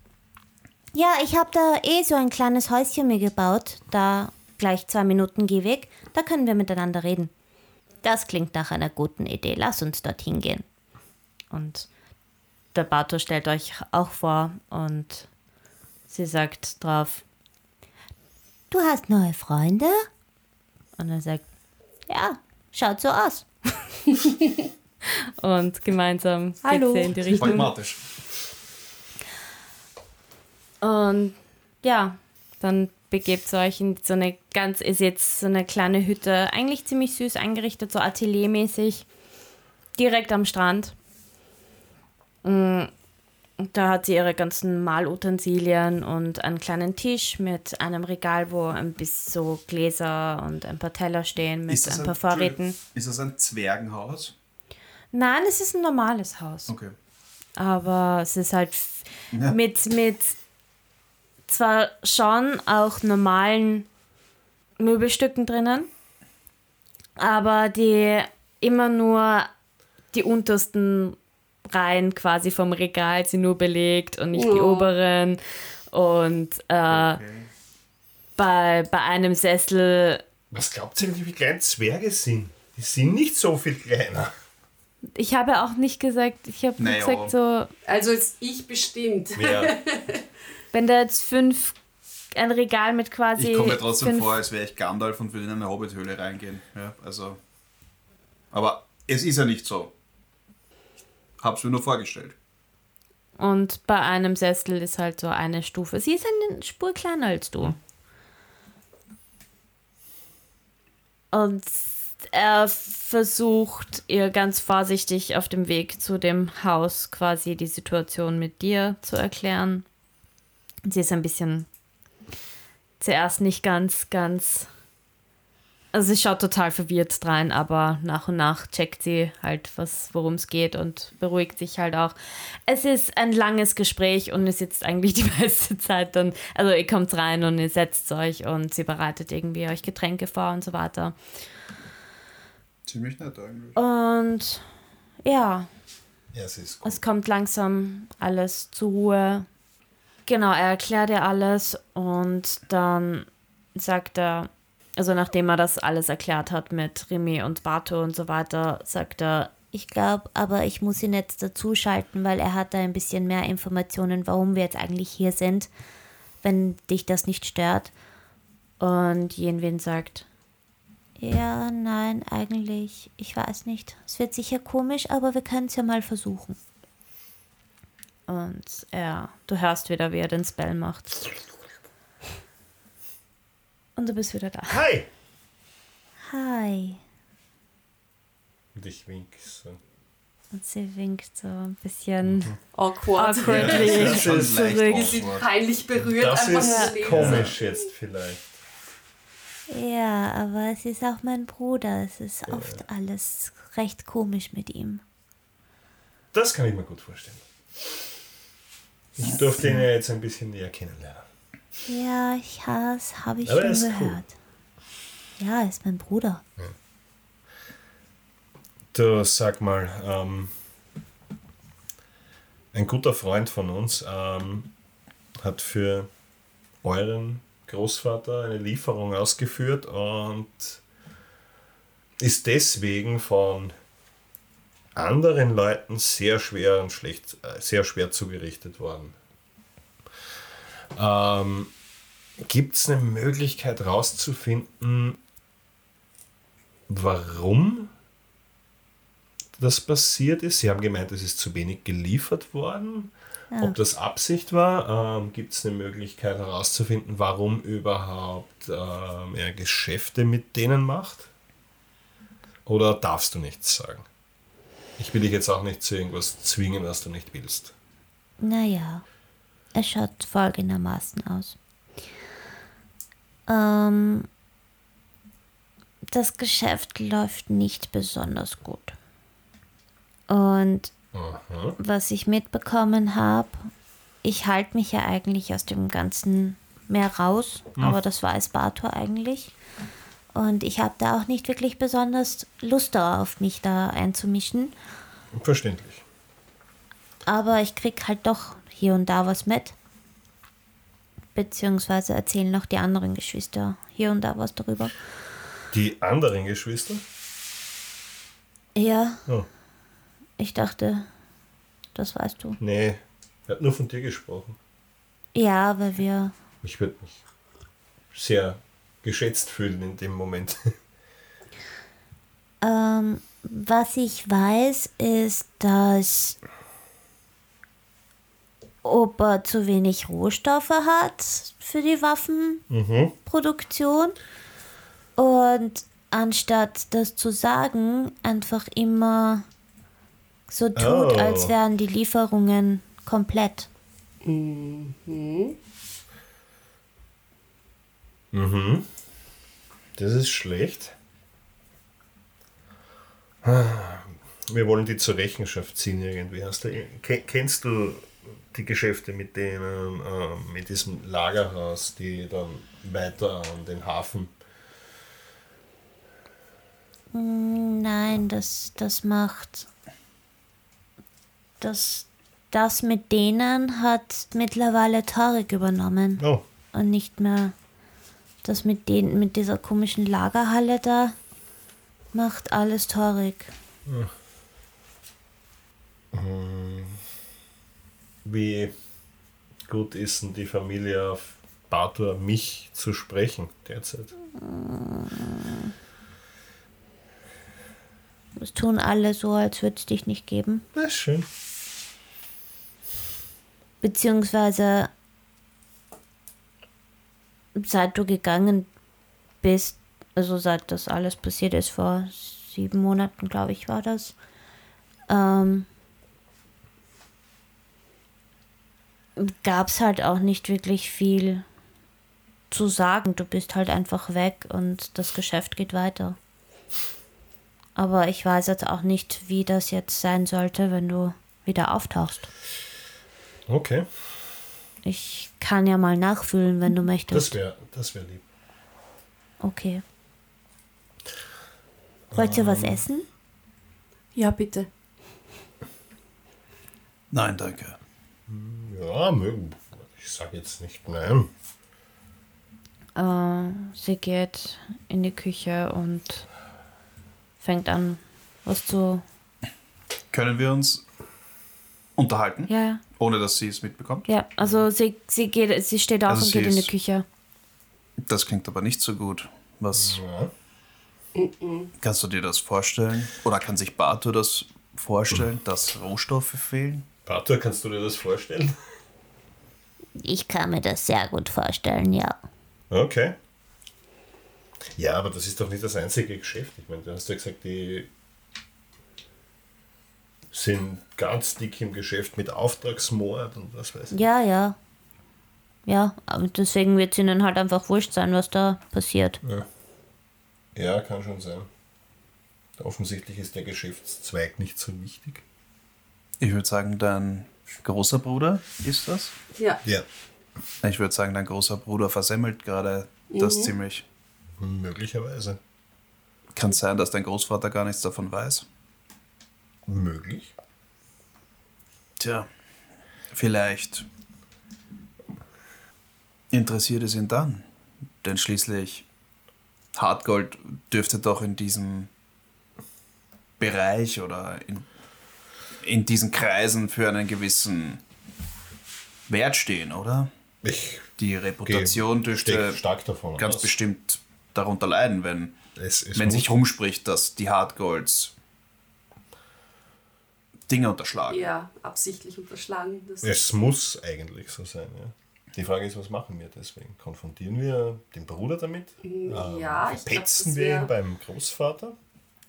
Ja, ich habe da eh so ein kleines Häuschen mir gebaut. Da gleich zwei Minuten Gehweg. Da können wir miteinander reden. Das klingt nach einer guten Idee. Lass uns dorthin gehen. und der Bartur stellt euch auch vor und sie sagt drauf Du hast neue Freunde? und er sagt Ja, schaut so aus. und gemeinsam Hallo. geht sie in die Richtung. Pragmatisch. Und ja, dann begebt ihr euch in so eine ganz, ist jetzt so eine kleine Hütte, eigentlich ziemlich süß eingerichtet, so ateliermäßig, direkt am Strand. Mm, und Da hat sie ihre ganzen Malutensilien und einen kleinen Tisch mit einem Regal, wo ein bisschen so Gläser und ein paar Teller stehen mit ein paar Vorräten. Ist das ein Zwergenhaus? Nein, es ist ein normales Haus. Okay. aber es ist halt Ja. mit, mit zwar schon auch normalen Möbelstücken drinnen, aber die immer nur die untersten Reihen quasi vom Regal sind nur belegt und nicht die Oh. oberen. Und äh, okay. bei, bei einem Sessel, Was glaubt ihr, wie klein Zwerge sind? Die sind nicht so viel kleiner. Ich habe auch nicht gesagt, ich habe Naja. gesagt so, Also jetzt ich bestimmt. Ja, wenn da jetzt fünf ein Regal mit quasi. Ich komme mir trotzdem vor, als wäre ich Gandalf und würde in eine Hobbithöhle reingehen. Ja, also. Aber es ist ja nicht so. Hab's mir nur vorgestellt. Und bei einem Sessel ist halt so eine Stufe. Sie ist eine Spur kleiner als du. Und er versucht ihr ganz vorsichtig auf dem Weg zu dem Haus quasi die Situation mit dir zu erklären. Sie ist ein bisschen zuerst nicht ganz, ganz. Also sie schaut total verwirrt rein, aber nach und nach checkt sie halt, worum es geht und beruhigt sich halt auch. Es ist ein langes Gespräch und ihr sitzt eigentlich die meiste Zeit dann, also ihr kommt rein und ihr setzt euch und sie bereitet irgendwie euch Getränke vor und so weiter. Ziemlich nett eigentlich. Und ja, Ja, es ist gut. es kommt langsam alles zur Ruhe. Genau, er erklärt ihr alles und dann sagt er, also nachdem er das alles erklärt hat mit Remy und Bato und so weiter, sagt er, Ich glaube, aber ich muss ihn jetzt dazuschalten, weil er hat da ein bisschen mehr Informationen, warum wir jetzt eigentlich hier sind, wenn dich das nicht stört. und Jenwin sagt, Ja, nein, eigentlich, ich weiß nicht. Es wird sicher komisch, aber wir können es ja mal versuchen. und er, du hörst wieder, wie er den Spell macht. Und du bist wieder da. Hi! Hi. Und ich wink so. Und sie winkt so ein bisschen Awkward. awkwardly Das ist schon zurück. Wir sind peinlich berührt. Das einfach ist komisch jetzt vielleicht. Ja, aber es ist auch mein Bruder. Es ist oft alles recht komisch mit ihm. Das kann ich mir gut vorstellen. Ich durfte ihn ja jetzt ein bisschen näher kennenlernen. Ja, ich das habe ich Aber er schon ist cool. gehört. Ja, er ist mein Bruder. Du sag mal, ähm, ein guter Freund von uns ähm, hat für euren Großvater eine Lieferung ausgeführt und ist deswegen von anderen Leuten sehr schwer und schlecht, äh, sehr schwer zugerichtet worden. Ähm, Gibt es eine Möglichkeit herauszufinden, warum das passiert ist? Sie haben gemeint, es ist zu wenig geliefert worden. Ob das Absicht war, ähm, gibt es eine Möglichkeit herauszufinden, warum überhaupt ähm, er Geschäfte mit denen macht? Oder darfst du nichts sagen? Ich will dich jetzt auch nicht zu irgendwas zwingen, was du nicht willst. Naja, es schaut folgendermaßen aus. Ähm, das Geschäft läuft nicht besonders gut. Und Aha. was ich mitbekommen habe, ich halte mich ja eigentlich aus dem Ganzen mehr raus, aber das weiß Bartor eigentlich. Und ich habe da auch nicht wirklich besonders Lust darauf, mich da einzumischen. Verständlich. Aber ich krieg halt doch hier und da was mit. Beziehungsweise erzählen noch die anderen Geschwister hier und da was darüber. Die anderen Geschwister? Ja, Oh, ich dachte, das weißt du. nee, er hat nur von dir gesprochen. Ja, weil wir. Ich würde mich sehr geschätzt fühlen in dem Moment. Ähm, was ich weiß, ist, dass. Er zu wenig Rohstoffe hat für die Waffenproduktion. Und anstatt das zu sagen, einfach immer so tut, Oh. als wären die Lieferungen komplett. Mhm. Das ist schlecht. Wir wollen die zur Rechenschaft ziehen irgendwie. Hast du, ke- kennst du die Geschäfte mit denen, ähm, mit diesem Lagerhaus, die dann weiter an den Hafen? Nein, das, das macht. Das, das mit denen hat mittlerweile Tarek übernommen. Oh, Und nicht mehr das mit den, mit dieser komischen Lagerhalle da macht alles Tarek. wie gut ist denn die Familie auf Bator mich zu sprechen derzeit. Es tun alle so, als würde es dich nicht geben. Das ist schön. Beziehungsweise seit du gegangen bist, also seit das alles passiert ist, vor sieben Monaten, glaube ich, war das, ähm, gab es halt auch nicht wirklich viel zu sagen. Du bist halt einfach weg und das Geschäft geht weiter. Aber ich weiß jetzt auch nicht, wie das jetzt sein sollte, wenn du wieder auftauchst. Okay, Ich kann ja mal nachfühlen, wenn du möchtest. das wäre das wär lieb. Okay. Wollt ihr was essen? Ja, bitte. Nein, danke. Ja, mögen. Ich sage jetzt nicht nein. Äh, sie geht in die Küche und fängt an, was zu. Können wir uns unterhalten, Ja, ja. Ohne dass sie es mitbekommt? Ja, also sie, sie geht, sie steht auf Also und sie geht in die Küche. Das klingt aber nicht so gut. Was Ja. kannst du dir das vorstellen? Oder kann sich Bato das vorstellen, dass Rohstoffe fehlen? Bator, kannst du dir das vorstellen? Ich kann mir das sehr gut vorstellen, ja. Okay. Ja, aber das ist doch nicht das einzige Geschäft. Ich meine, du hast ja gesagt, die sind ganz dick im Geschäft mit Auftragsmord und was weiß ich. Ja, ja. Ja, aber deswegen wird es ihnen halt einfach wurscht sein, was da passiert. Ja, kann schon sein. Offensichtlich ist der Geschäftszweig nicht so wichtig. Ich würde sagen, dein großer Bruder ist das. Ja. Ja. Ich würde sagen, dein großer Bruder versemmelt gerade das Mhm. ziemlich. Möglicherweise. Kann sein, dass dein Großvater gar nichts davon weiß. Möglich. Tja, vielleicht interessiert es ihn dann. Denn schließlich Hartgold dürfte doch in diesem Bereich oder in, in diesen Kreisen für einen gewissen Wert stehen, oder? Ich Die Reputation dürfte ganz aus. bestimmt darunter leiden, wenn, wenn sich rumspricht, dass die Hardgolds Dinge unterschlagen. Ja, absichtlich unterschlagen. Das es muss eigentlich so sein, ja. Die Frage ist, was machen wir deswegen? Konfrontieren wir den Bruder damit? Ähm, ja, ich glaub, Petzen das wir ihn beim Großvater?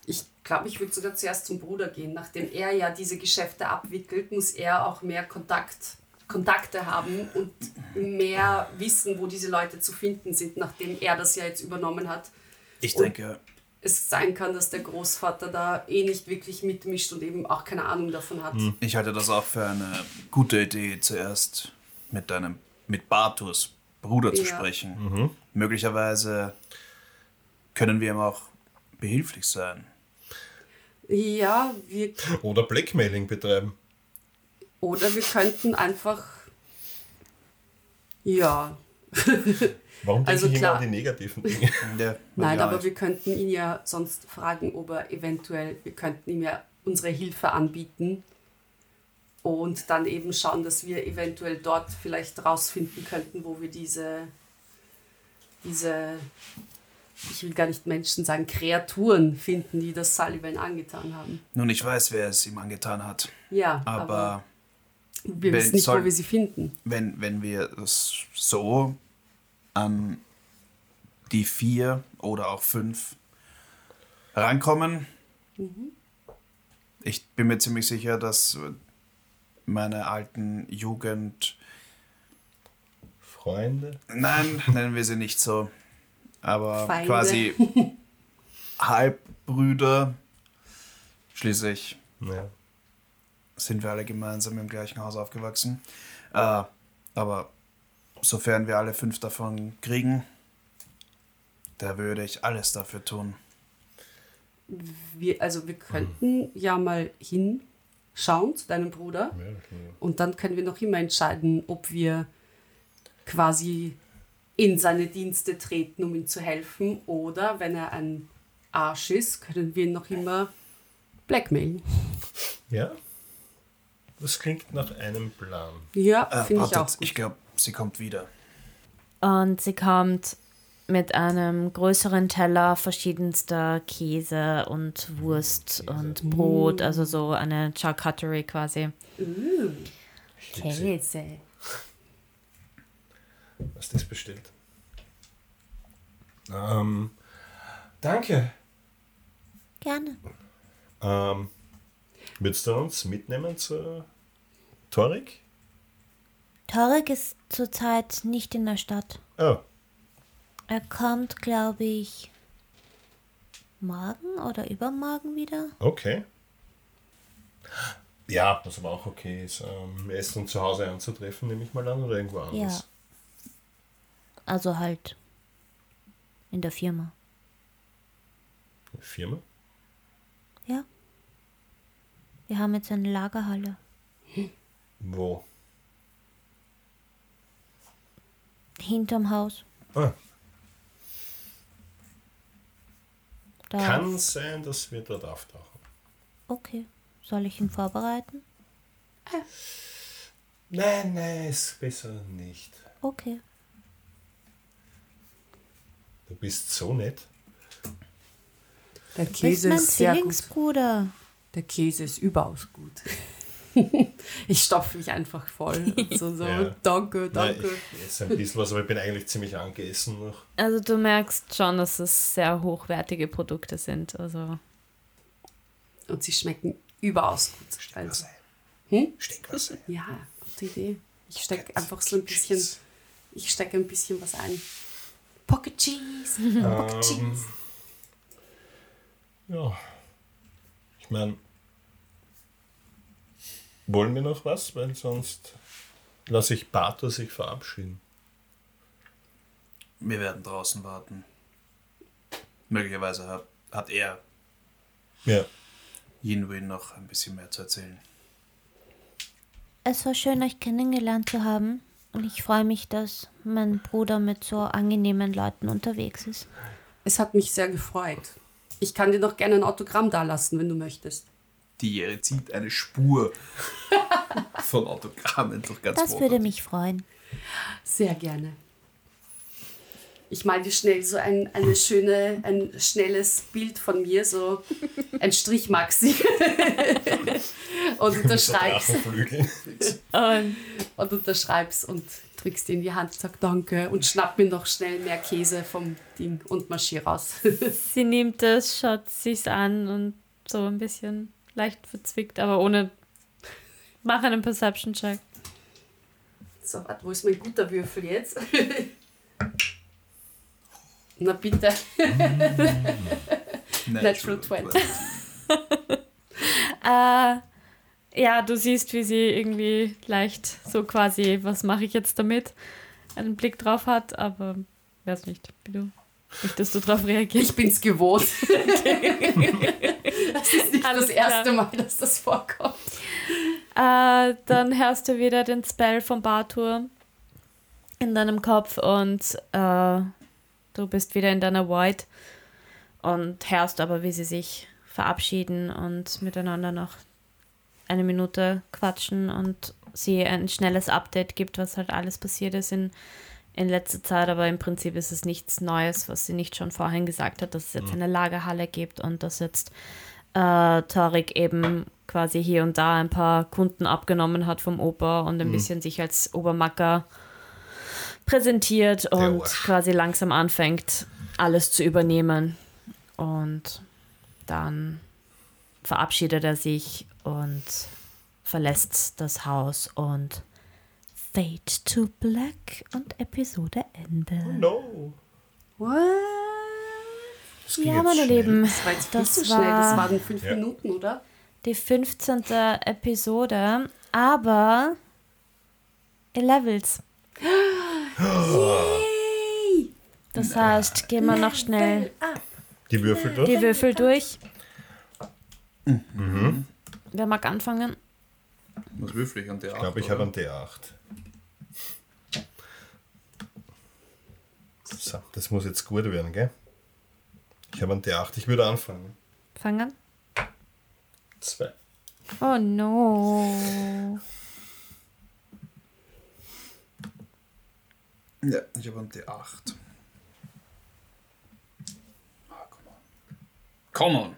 Ich glaube, ich würde sogar zuerst zum Bruder gehen. Nachdem er ja diese Geschäfte abwickelt, muss er auch mehr Kontakt, Kontakte haben und mehr wissen, wo diese Leute zu finden sind, nachdem er das ja jetzt übernommen hat. Ich Und- denke, Es sein kann, dass der Großvater da eh nicht wirklich mitmischt und eben auch keine Ahnung davon hat. Ich halte das auch für eine gute Idee, zuerst mit deinem, mit Bartus Bruder zu Ja. sprechen. Möglicherweise können wir ihm auch behilflich sein. Ja, wir, Oder Blackmailing betreiben? oder wir könnten einfach. Ja, Warum denke Also ich immer klar. an die negativen Dinge? Ja, Nein, ja, aber wir könnten ihn ja sonst fragen, ob er eventuell, wir könnten ihm ja unsere Hilfe anbieten und dann eben schauen, dass wir eventuell dort vielleicht rausfinden könnten, wo wir diese, diese, ich will gar nicht Menschen sagen, Kreaturen finden, die das Sullivan angetan haben. Nun, ich weiß, wer es ihm angetan hat. Ja, aber, Aber wir wenn wissen nicht, soll- wo wir sie finden. wenn, wenn wir es so an die vier oder auch fünf rankommen, ich bin mir ziemlich sicher, dass meine alten Jugend, Freunde? nein, nennen wir sie nicht so, aber Feinde. quasi Halbbrüder, schließlich Ja. sind wir alle gemeinsam im gleichen Haus aufgewachsen. Äh, aber sofern wir alle fünf davon kriegen, da würde ich alles dafür tun. Wir, also wir könnten ja mal hinschauen zu deinem Bruder. Und dann können wir noch immer entscheiden, ob wir quasi in seine Dienste treten, um ihm zu helfen, oder wenn er ein Arsch ist, können wir ihn noch immer blackmailen. ja? Das klingt nach einem Plan. Ja, Äh, finde ich auch. Gut. ich glaube, sie kommt wieder. Und sie kommt mit einem größeren Teller verschiedenster Käse und Wurst und Brot, also so eine Charcuterie quasi. Käse. Was das bestellt? Ähm, danke. Gerne. Ähm, würdest du uns mitnehmen zur Torik? Tarek ist zurzeit nicht in der Stadt. Oh, Er kommt, glaube ich, morgen oder übermorgen wieder. okay. Ja, was aber auch okay ist, ähm, Essen zu Hause anzutreffen, nehme ich mal an, oder irgendwo anders. Also halt in der Firma. Firma? Ja. Wir haben jetzt eine Lagerhalle. Wo? Hinterm Haus. Ah, Da kann sein, dass wir dort auftauchen. Okay. Soll ich ihn vorbereiten? Nein, nein, ist besser nicht. Okay. Du bist so nett. Der Käse mein ist sehr gut. Der Käse ist überaus gut. ich stopfe mich einfach voll. Und so, so Ja. danke, Nein, danke. ich esse ein bisschen was, aber ich bin eigentlich ziemlich angeessen noch. Also du merkst schon, dass es sehr hochwertige Produkte sind. Also Und sie schmecken überaus gut. Was Also, ein. Hm? Stinkwasser. ja, gute Idee. Ich stecke einfach so ein bisschen, ich stecke ein bisschen was ein. Pocket Cheese. Pocket Ähm, Cheese. ja. Ich meine, wollen wir noch was? Weil sonst lasse ich Bato sich verabschieden. Wir werden draußen warten. Möglicherweise hat, hat er Ja. Yinwin noch ein bisschen mehr zu erzählen. Es war schön, euch kennengelernt zu haben. Und ich freue mich, dass mein Bruder mit so angenehmen Leuten unterwegs ist. Es hat mich sehr gefreut. Ich kann dir noch gerne ein Autogramm dalassen, wenn du möchtest. Die Jere zieht eine Spur von Autogrammen durch ganz Das würde Mordor. mich freuen. Sehr gerne. Ich mal dir schnell so ein, eine schöne, ein schnelles Bild von mir, so ein Strich Maxi. und unterschreibst. Und Und unterschreibst und drückst dir in die Hand, sag Danke und schnapp mir noch schnell mehr Käse vom Ding und marschier raus. sie nimmt es, schaut sich's an und so ein bisschen leicht verzwickt, aber ohne. Mach einen Perception-Check. so, warte, wo ist mein guter Würfel jetzt? Na bitte. Natural 20. Äh, ja, du siehst, wie sie irgendwie leicht so quasi, was mache ich jetzt damit, einen Blick drauf hat, aber weiß nicht, wie du möchtest du drauf reagieren. Ich bin's gewohnt. Das ist nicht Alles das erste klar. Mal, dass das vorkommt. Äh, dann hörst du wieder den Spell von Bartur in deinem Kopf und äh, du bist wieder in deiner Void und hörst aber, wie sie sich verabschieden und miteinander noch eine Minute quatschen und sie ein schnelles Update gibt, was halt alles passiert ist in, in letzter Zeit, aber im Prinzip ist es nichts Neues, was sie nicht schon vorhin gesagt hat, dass es jetzt eine Lagerhalle gibt und dass jetzt äh, Tarek eben quasi hier und da ein paar Kunden abgenommen hat vom Opa und ein bisschen sich als Obermacker präsentiert und quasi langsam anfängt, alles zu übernehmen. Und dann verabschiedet er sich und verlässt das Haus und Fade to Black und Episode Ende. No. What? Das ging Ja, jetzt meine schnell. Lieben, Das war jetzt das zu schnell. Das war waren fünf Ja. Minuten, oder? die 15. Episode, aber Levels. Yay! Das heißt, gehen wir noch schnell Die Würfel durch? die Würfel durch. Wer mag anfangen? Was würfel ich an der Ich glaube, ich habe einen D8. So, das muss jetzt gut werden, gell? Ich habe einen D8. Ich würde anfangen. Fangen? Zwei. Oh no. Ja, ich habe einen D8. Ah, come on. Come on!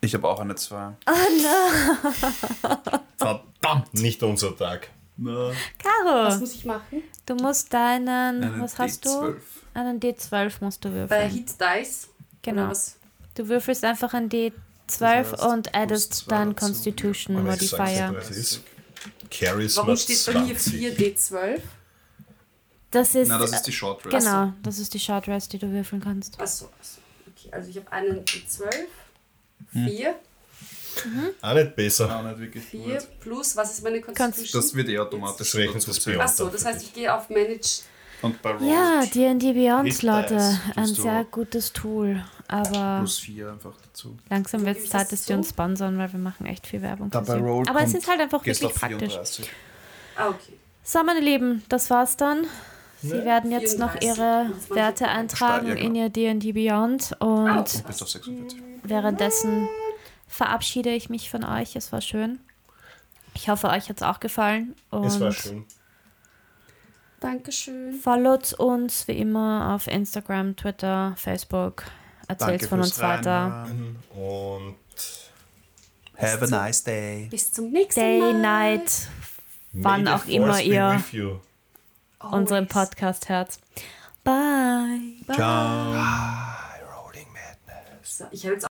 Ich habe auch eine 2. Verdammt! Nicht unser Tag. Na, Caro, Was muss ich machen? du musst deinen, einen was hast D12. du? Einen D12 musst du Bei würfeln. Hit Dice? Genau. Du würfelst einfach ein D12 Das heißt, und addest dazu. Constitution sag's Modifier. Charisma Warum steht bei mir 20. 4D12? Das ist, Na, das ist die Short Rest. genau, das ist die Short Rest, die du würfeln kannst. Achso, achso. Okay, also ich habe einen D12. Hm. 4. Auch nicht besser. Auch nicht wirklich 4 gut. plus, was ist meine Constitution? Das wird eh automatisch. Beyond. Achso, das heißt, ich gehe auf Manage. Und bei Roll Ja, D&D Beyond, Leute, ein sehr gutes Tool, aber plus 4 einfach dazu. langsam wird es Zeit, das dass die so? uns sponsern, weil wir machen echt viel Werbung sie. Roll Aber es ist halt einfach wirklich praktisch. 34. Ah, okay. So, meine Lieben, das war's dann. Sie Ne? werden jetzt noch 34. ihre Das war Werte eintragen ja, in ihr D&D Beyond Ah, und 46. währenddessen verabschiede ich mich von euch. Es war schön. Ich hoffe, euch hat's auch gefallen. Und Es war schön. Dankeschön. Followt uns wie immer auf Instagram, Twitter, Facebook. Erzählt von uns weiter. Und Have a nice day. Bis zum nächsten Day, Mal. night, wann auch immer ihr unseren Podcast hört. Bye. Bye. Ciao. So, ich habe jetzt